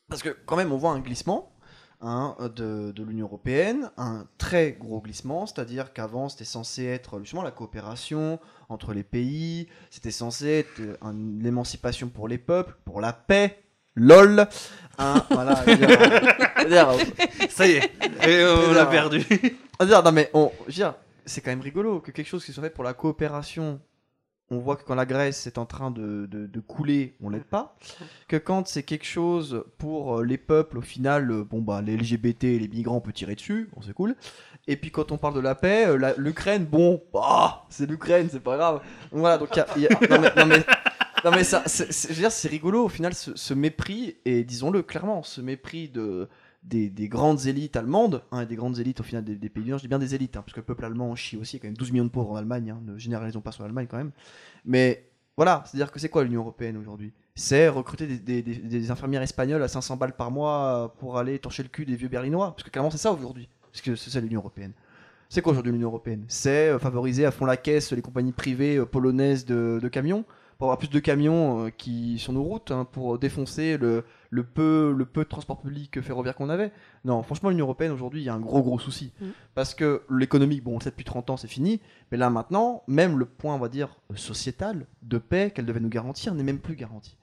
Parce que quand même on voit un glissement hein, de, de l'Union Européenne, un très gros glissement, c'est-à-dire qu'avant c'était censé être justement la coopération entre les pays, c'était censé être euh, l'émancipation pour les peuples, pour la paix, lol. Hein, voilà, je veux dire, je veux dire, Ça y est, et on l'a perdu. je veux dire, non mais on, je veux dire, c'est quand même rigolo que quelque chose qui soit fait pour la coopération, on voit que quand la Grèce est en train de, de- de couler, on l'aide pas. Que quand c'est quelque chose pour euh, les peuples, au final, euh, bon bah les LGBT et les migrants on peut tirer dessus, bon c'est cool. Et puis quand on parle de la paix, euh, la- l'Ukraine, bon, bah, c'est l'Ukraine, c'est pas grave. Voilà, donc il y a- il y a- non mais, non mais- non, mais ça, c'est- je veux dire, c'est rigolo au final ce, mépris et disons-le clairement, ce mépris de des, des grandes élites allemandes, hein, et des grandes élites au final des, pays du Nord, je dis bien des élites, hein, parce que le peuple allemand chie aussi, il y a quand même 12 millions de pauvres en Allemagne, hein, ne généralisons pas sur l'Allemagne quand même. Mais voilà, c'est-à-dire que c'est quoi l'Union Européenne aujourd'hui? C'est recruter des, infirmières espagnoles à 500 balles par mois pour aller torcher le cul des vieux berlinois, parce que clairement c'est ça aujourd'hui, parce que c'est ça l'Union Européenne. C'est quoi aujourd'hui l'Union Européenne? C'est euh, favoriser à fond la caisse les compagnies privées euh, polonaises de camions, pour avoir plus de camions euh, qui sur nos routes, hein, pour défoncer le, le peu, le peu de transport public ferroviaire qu'on avait. Non, franchement, l'Union Européenne, aujourd'hui, il y a un gros, gros souci. Mm. Parce que l'économie, bon, on le sait depuis 30 ans, c'est fini. Mais là, maintenant, même le point, on va dire, sociétal, de paix qu'elle devait nous garantir, n'est même plus garanti.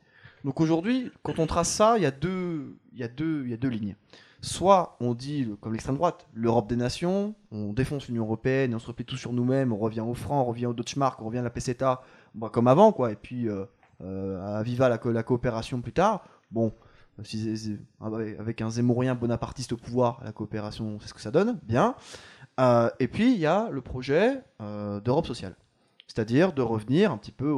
Donc aujourd'hui, quand on trace ça, il y a deux, il y a deux, il y a deux lignes. Soit on dit, comme l'extrême droite, l'Europe des nations, on défonce l'Union Européenne on se replie tout sur nous-mêmes, on revient au franc, on revient au Deutschmark, on revient à la peseta, bah, comme avant, quoi. Et puis, euh, euh, à Viva la, co- la coopération plus tard. Bon, avec un zémourien bonapartiste au pouvoir, la coopération, c'est ce que ça donne, bien. Euh, et puis, il y a le projet d'Europe sociale. C'est-à-dire de revenir un petit peu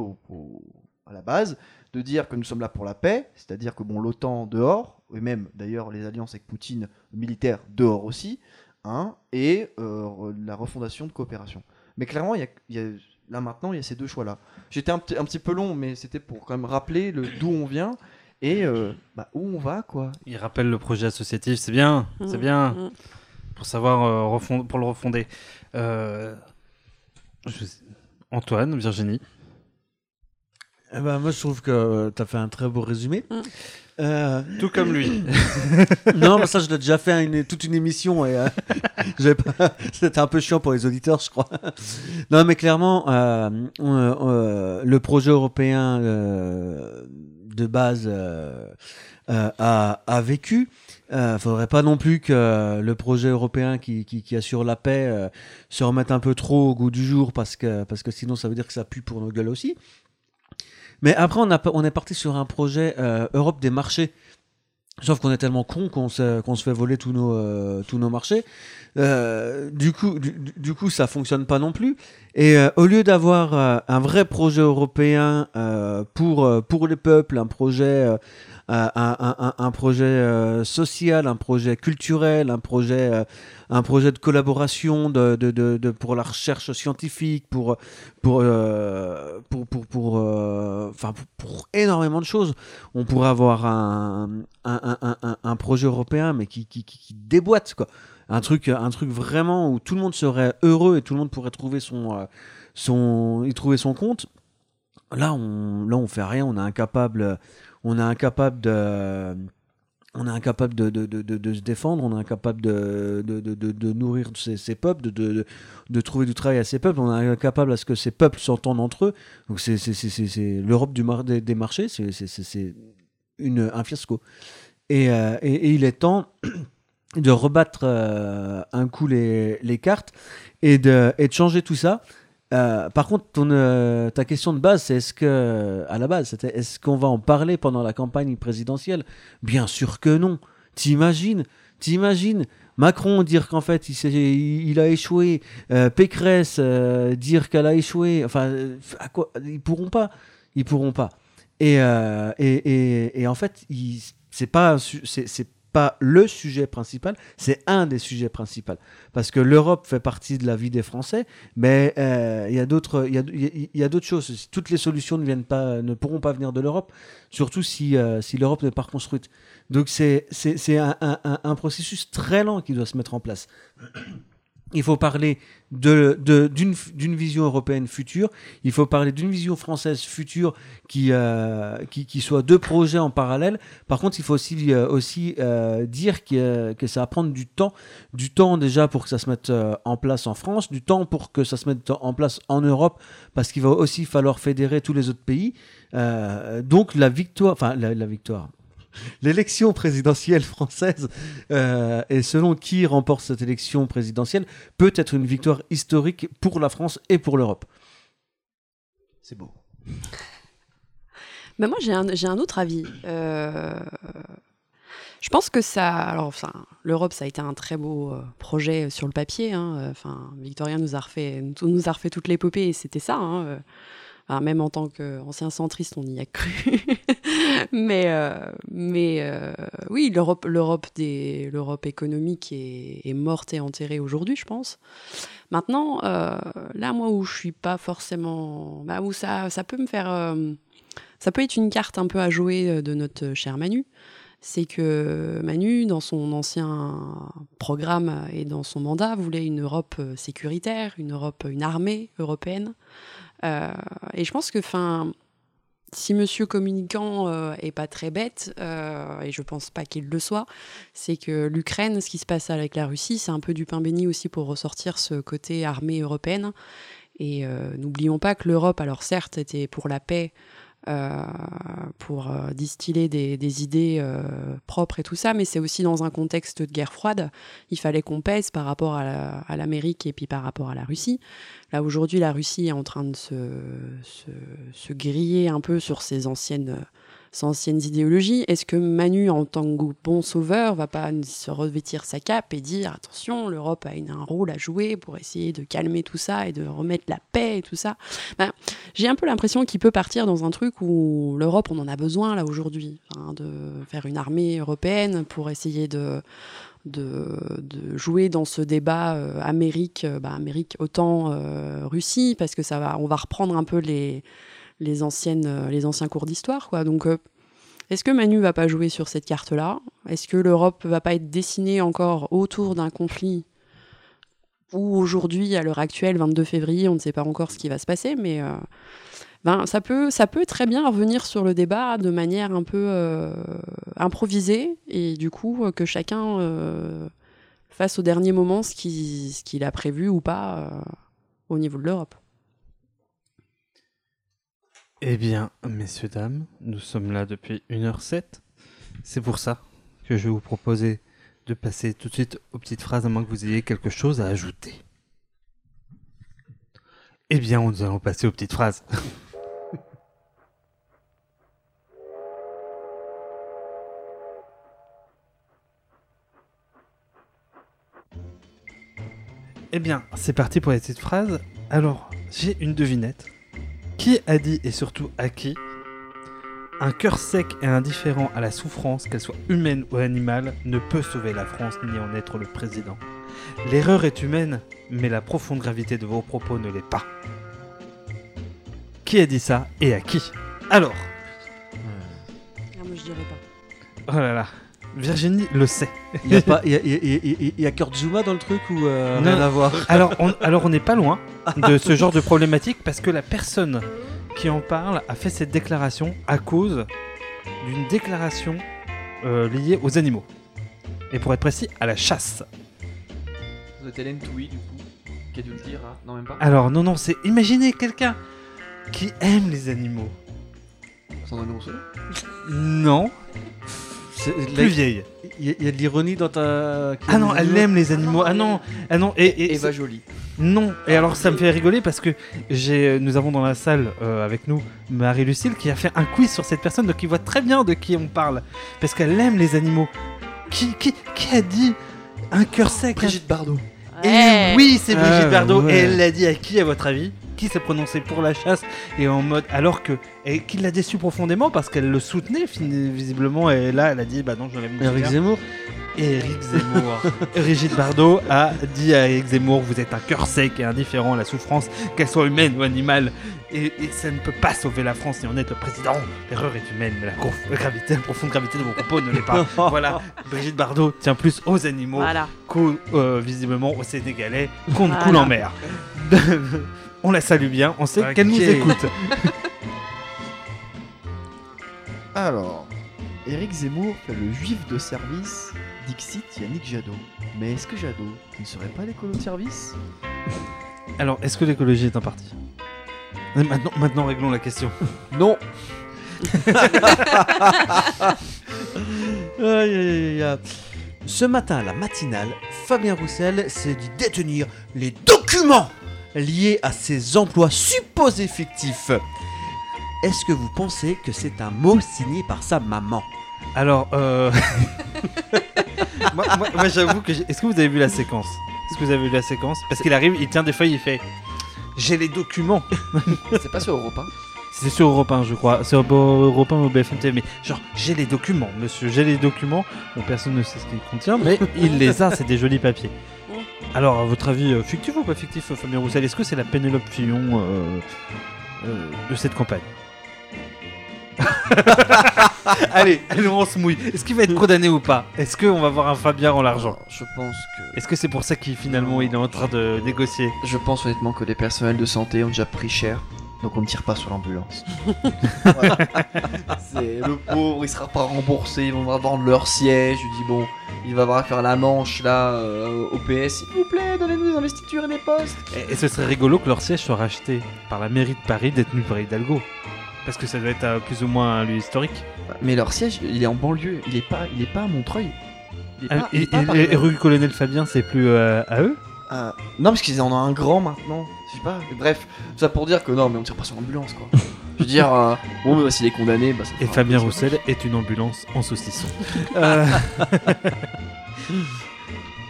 à la base, de dire que nous sommes là pour la paix, c'est-à-dire que bon, l'OTAN dehors, et même d'ailleurs les alliances avec Poutine militaires dehors aussi, hein, et euh, la refondation de coopération. Mais clairement, il y a, il y a- là maintenant, il y a ces deux choix-là. J'étais un, petit- un petit peu long, mais c'était pour quand même rappeler le d'où on vient et euh, bah, où on va, quoi. Il rappelle le projet associatif, c'est bien, c'est Mm, bien, mm. pour savoir, euh, refond- pour le refonder. Euh, je Antoine, Virginie. Eh ben, moi, je trouve que tu as fait un très beau résumé. Mm. Euh, Tout comme lui. non, mais ça, je l'ai déjà fait une, toute une émission et euh, j'avais pas- c'était un peu chiant pour les auditeurs, je crois. non, mais clairement, euh, euh, euh, le projet européen euh, de base euh, euh, a, a vécu. Euh, faudrait pas non plus que le projet européen qui, qui, qui assure la paix euh, se remette un peu trop au goût du jour parce que, parce que sinon ça veut dire que ça pue pour nos gueules aussi. Mais après, on, a, on est parti sur un projet euh, Europe des marchés. Sauf qu'on est tellement con qu'on se, se fait voler tous nos, euh, marchés. Euh, du, coup, du, du- coup, ça fonctionne pas non plus. Et au lieu d'avoir un vrai projet européen pour, les peuples, un projet, un, un- projet euh, social, un projet culturel, un projet, euh, un projet de collaboration de, de, de, pour la recherche scientifique, pour, pour, euh, pour, pour, pour, euh, énormément de choses, on pourrait avoir un, un, projet européen, mais qui, qui, déboîte, quoi. Un truc, un truc vraiment où tout le monde serait heureux et tout le monde pourrait trouver son, euh, son, y trouver son compte. Là, on, là, on fait rien. On est incapable, on est incapable de, on est incapable de, se défendre. On est incapable de, nourrir ces peuples, de, trouver du travail à ces peuples. On est incapable à ce que ces peuples s'entendent entre eux. Donc, c'est, l'Europe mar- des, des marchés. C'est, un fiasco. Et, euh, et, et il est temps de rebattre euh, un coup les, cartes et et de changer tout ça. Euh, par contre, euh, ta question de base, c'est est-ce que, à la base, c'était est-ce qu'on va en parler pendant la campagne présidentielle? Bien sûr que non. T'imagines T'imagines Macron dire qu'en fait il, a échoué, euh, Pécresse euh, dire qu'elle a échoué. Enfin, Ils pourront pas. Ils pourront pas. Et, et, et, en fait, c'est pas le sujet principal, c'est un des sujets principaux. Parce que l'Europe fait partie de la vie des Français, mais euh, il y a d'autres y a, y choses. Toutes les solutions ne viennent pas, ne pourront pas venir de l'Europe, surtout si, euh, si l'Europe n'est pas reconstruite. Donc c'est un- un processus très lent qui doit se mettre en place. Il faut parler de, de- d'une, d'une vision européenne future. Il faut parler d'une vision française future qui, euh, qui, qui soit deux projets en parallèle. Par contre, il faut aussi, euh, aussi euh, dire que, que ça va prendre du temps. Du temps déjà pour que ça se mette euh, en place en France, du temps pour que ça se mette en place en Europe, parce qu'il va aussi falloir fédérer tous les autres pays. Euh, donc la victoire, enfin la victoire. L'élection présidentielle française, euh, et selon qui remporte cette élection présidentielle, peut être une victoire historique pour la France et pour l'Europe. C'est beau. Mais moi, j'ai un, j'ai un autre avis. Euh, je pense que ça. Alors, enfin, l'Europe, ça a été un très beau euh, projet sur le papier. hein. Enfin, Victoria nous a refait, nous, nous a refait toute l'épopée et c'était ça. hein. Enfin, même en tant qu'ancien centriste, on y a cru. mais euh, euh, oui, l'Europe, l'Europe, économique est, morte et enterrée aujourd'hui, je pense. Maintenant, euh, là, moi, où je suis pas forcément. Bah, où ça, ça peut me faire. ça peut être une carte un peu à jouer de notre cher Manu. C'est que Manu, dans son ancien programme et dans son mandat, voulait une Europe sécuritaire, une Europe, une armée européenne. Euh, et je pense que, enfin, si Monsieur communicant euh, est pas très bête, euh, et je pense pas qu'il le soit, c'est que l'Ukraine, ce qui se passe avec la Russie, c'est un peu du pain béni aussi pour ressortir ce côté armée européenne. Et euh, n'oublions pas que l'Europe, alors certes, était pour la paix, pour euh, distiller des, idées euh, propres et tout ça, mais c'est aussi dans un contexte de guerre froide. Il fallait qu'on pèse par rapport à la- à l'Amérique et puis par rapport à la Russie. Là, aujourd'hui, la Russie est en train de se griller un peu sur ses anciennes, ses anciennes idéologies. Est-ce que Manu, en tant que bon sauveur, va pas se revêtir sa cape et dire attention, l'Europe a un rôle à jouer pour essayer de calmer tout ça et de remettre la paix et tout ça? Ben, J'ai un peu l'impression qu'il peut partir dans un truc où l'Europe, on en a besoin là aujourd'hui, hein, de faire une armée européenne pour essayer de, de, jouer dans ce débat euh, Amérique, bah, Amérique autant euh, Russie, parce que ça va, on va reprendre un peu les, les, anciennes, euh, les anciens cours d'histoire. quoi. Donc, euh, est-ce que Manu va pas jouer sur cette carte-là? Est-ce que l'Europe va pas être dessinée encore autour d'un conflit où aujourd'hui, à l'heure actuelle, 22 février, on ne sait pas encore ce qui va se passer, mais euh, ben, ça, peut, ça peut très bien revenir sur le débat de manière un peu improvisée, et du coup, que chacun fasse au dernier moment ce qu'il a prévu ou pas au niveau de l'Europe. Eh bien, messieurs, dames, nous sommes là depuis 1h07. C'est pour ça que je vais vous proposer de passer tout de suite aux petites phrases, à moins que vous ayez quelque chose à ajouter. Eh bien, nous allons passer aux petites phrases. Eh bien, c'est parti pour les petites phrases. Alors, j'ai une devinette. Qui a dit et surtout à qui Un cœur sec et indifférent à la souffrance, qu'elle soit humaine ou animale, ne peut sauver la France ni en être le président. L'erreur est humaine, mais la profonde gravité de vos propos ne l'est pas. Qui a dit ça et à qui? Alors? Ah, moi, je dirais pas. Oh là là Virginie le sait. Il y a y y y Kurt Zuma dans le truc ou euh, Non. rien à voir? Alors on, alors on n'est pas loin de ce genre de problématique parce que la personne qui en parle a fait cette déclaration à cause d'une déclaration euh, liée aux animaux. Et pour être précis, à la chasse. Du coup, qui a dû le dire. hein. Non, même pas? Alors non, non, c'est imaginez quelqu'un qui aime les animaux. Sandrine Rousseau. Non, plus vieille. Il y, a- il y a de l'ironie dans ta. Ah non, elle aime les animaux. Ah non, ah non, et, et Eva Jolie. Non, et alors ça me fait rigoler parce que j'ai, nous avons dans la salle euh, avec nous Marie-Lucille qui a fait un quiz sur cette personne, donc il voit très bien de qui on parle. Parce qu'elle aime les animaux. Qui, qui, qui a dit un cœur sec? Brigitte Bardot. Et Ouais. oui, c'est Brigitte Ah, Bardot. ouais. Et elle l'a dit à qui, à votre avis? Qui s'est prononcé pour la chasse et en mode. Alors que. Et qui l'a déçu profondément parce qu'elle le soutenait visiblement. Et là, elle a dit Bah non, j'enlève mon Eric. Zemmour Eric Zemmour. Brigitte Bardot a dit à Eric Zemmour Vous êtes un cœur sec et indifférent à la souffrance, qu'elle soit humaine ou animale. Et, et ça ne peut pas sauver la France, et en être le président. L'erreur est humaine, mais la, gravité, la profonde gravité de vos propos ne l'est pas. voilà, Brigitte Bardot tient plus aux animaux Voilà. qu'au, euh, visiblement aux Sénégalais, qu'on ne Voilà. coule en mer. on la salue bien, on sait qu'elle nous écoute. Alors, Eric Zemmour fait le juif de service, Dixit Yannick Jadot. Mais est-ce que Jadot ne serait pas l'écolo de service? Alors, est-ce que l'écologie est un parti? Maintenant, maintenant, réglons la question. Non. Aïe, aïe, aïe, aïe. Ce matin à la matinale, Fabien Roussel s'est dit détenir les documents liés à ses emplois supposés fictifs. Est-ce que vous pensez que c'est un mot signé par sa maman? Alors, euh... moi, moi- moi, j'avoue que... Est-ce que vous avez vu la séquence? Est-ce que vous avez vu la séquence? Parce qu'il arrive, il tient des feuilles, il fait... J'ai les documents. C'est pas sur Europe 1. C'est sur Europe 1, je crois. C'est sur Europe 1 ou BFM TV. Mais genre, j'ai les documents, monsieur. J'ai les documents. Bon, personne ne sait ce qu'il contient, mais il les a. C'est des jolis papiers. Alors, à votre avis, euh, fictif ou pas fictif, Fabien Roussel? Est-ce que c'est la Pénélope Fillon euh, euh, de cette campagne? Allez, allez, on se mouille. Est-ce qu'il va être condamné ou pas? Est-ce qu'on va voir un Fabien en l'argent? Je pense que. Est-ce que c'est pour ça qu'il finalement il est en train de négocier? Je pense honnêtement que les personnels de santé ont déjà pris cher. Donc on ne tire pas sur l'ambulance. C'est le pauvre, il sera pas remboursé, ils vont devoir vendre leur siège. Je lui dis bon, il va avoir à faire la manche là euh, au PS. S'il vous plaît, donnez-nous des investitures et des postes. Et, et ce serait rigolo que leur siège soit racheté par la mairie de Paris détenue par Hidalgo. Parce que ça doit être euh, plus ou moins un lieu historique. Mais leur siège, il est en banlieue, il est pas, il est pas à Montreuil. Il est Ah, pas, il et, est pas et- et même. rue Colonel Fabien, c'est plus euh, à eux? Euh, non, parce qu'ils en ont un grand maintenant. Je sais pas. Bref, ça pour dire que non, mais on tire pas sur l'ambulance quoi. Je veux dire, euh, bon, bah, s'il est condamné, bah ça Et Fabien Roussel est une ambulance en saucisson. Euh,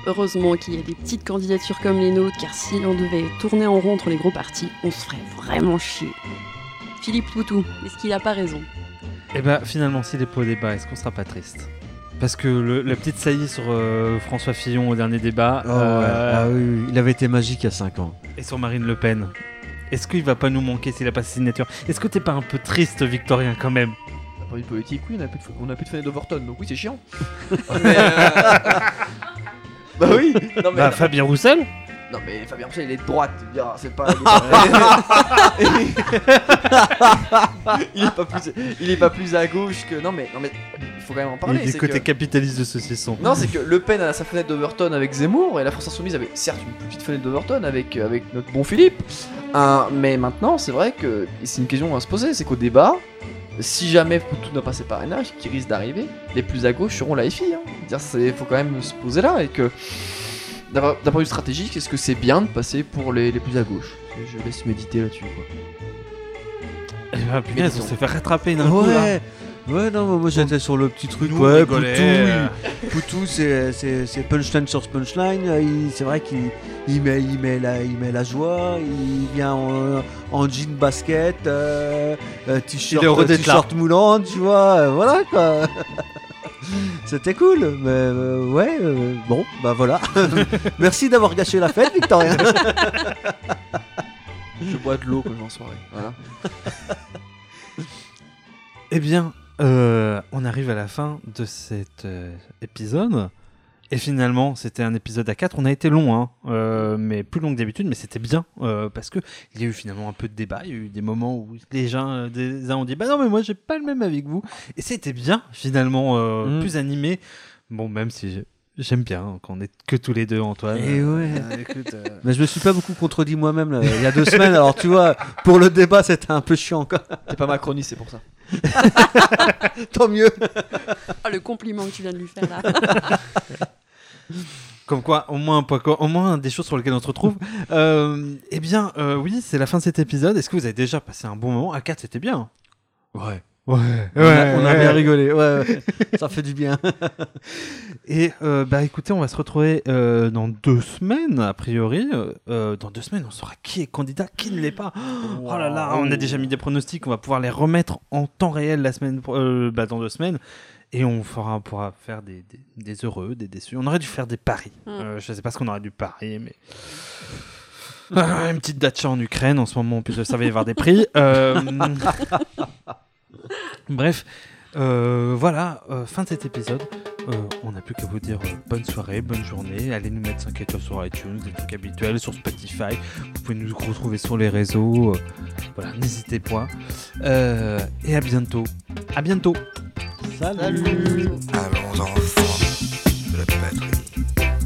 Heureusement qu'il y a des petites candidatures comme les nôtres, car si on devait tourner en rond entre les gros partis, on se ferait vraiment chier. Philippe Poutou, est-ce qu'il a pas raison? Et ben finalement, s'il est pas au débat, est-ce qu'on sera pas triste? Parce que le- la petite saillie sur euh, François Fillon au dernier débat euh, Ah oui, oui, il avait été magique il y a 5 ans. et sur Marine Le Pen, est-ce qu'il va pas nous manquer s'il a pas sa signature? Est-ce que t'es pas un peu triste, Victorien, quand même? D'un point de vue politique, oui, on a plus de, on a plus de fenêtre d'Overton, donc oui, c'est chiant. Mais, euh, bah oui. Non mais, Bah, Fabien Roussel? Non mais Fabien Roussel, il est de droite. tu me diras, C'est pas. Il est pas... il plus, il est pas plus à gauche que. Non mais, non mais, il faut quand même en Il parler. est du c'est côté que- capitaliste de saucisson. Non, c'est que Le Pen a sa fenêtre d'Overton avec Zemmour et la France Insoumise avait certes une petite fenêtre d'Overton avec, euh, avec notre bon Philippe. Hein, mais maintenant, c'est vrai que c'est une question à se poser c'est qu'au débat, si jamais tout n'a pas ses parrainages, qui risque d'arriver, les plus à gauche seront la FI. Hein. C'est- faut quand même se poser là et que d'un point de vue stratégique, est-ce que c'est bien de passer pour les, les plus à gauche? Je laisse méditer là-dessus. quoi. Eh ben, punaise, on disons. s'est fait rattraper d'un coup, là. Ouais, ouais, non, moi j'étais sur le petit truc. Nous, on ouais, rigolait. Poutou, il- Poutou, c'est c'est- c'est punchline sur punchline. euh, il- C'est vrai qu'il il met, il, met la, il met la joie. Il vient en, en jean basket, euh, euh, t-shirt Il est heureux euh, d'être là. t-shirt moulant, tu vois. euh, voilà quoi. C'était cool, mais euh, ouais, euh, bon, bah voilà. Merci d'avoir gâché la fête, Victorien. Je bois de l'eau quand je vais en soirée. Voilà. Eh bien, euh, on arrive à la fin de cet euh, épisode. Et finalement, c'était un épisode à 4. On a été long, hein, euh, mais plus long que d'habitude, mais c'était bien euh, parce que il y a eu finalement un peu de débat. Il y a eu des moments où les gens, euh, des uns ont dit Bah non, mais moi j'ai pas le même avec vous. Et c'était bien finalement, euh, Mm. plus animé. Bon, même si j'ai- j'aime bien hein, qu'on est que tous les deux, Antoine. Et ouais. Euh, écoute, euh, Mais je me suis pas beaucoup contredit moi-même là, il y a deux semaines. Alors tu vois, pour le débat, c'était un peu chiant. Quoi. T'es pas macroniste, c'est pour ça. Tant mieux. Ah, le compliment que tu viens de lui faire là. Comme quoi, au moins, au moins des choses sur lesquelles on se retrouve. Euh, eh bien, euh, oui, c'est la fin de cet épisode. Est-ce que vous avez déjà passé un bon moment? À 4, c'était bien. Ouais. Ouais, on, a, on a bien rigolé. Ouais, ouais. Ça fait du bien. Et euh, bah écoutez, on va se retrouver euh, dans deux semaines, a priori. Euh, dans deux semaines, on saura qui est candidat, qui ne l'est pas. Oh là là, on a déjà mis des pronostics, on va pouvoir les remettre en temps réel la semaine, bah, dans deux semaines. Et on, fera, pourra faire des, des- des heureux, des déçus. On aurait dû faire des paris. Mm. Euh, je ne sais pas ce qu'on aurait dû parier, mais. Ah, une petite datcha en Ukraine en ce moment, en plus ça va y avoir des prix. Euh, Bref, euh, voilà, euh, fin de cet épisode. Euh, on n'a plus qu'à vous dire euh, bonne soirée, bonne journée. Allez nous mettre 5 étoiles sur iTunes, des trucs habituels, sur Spotify. Vous pouvez nous retrouver sur les réseaux. euh, voilà, n'hésitez pas. Euh, et à bientôt. À bientôt. Salut. Allons enfants de la patrie,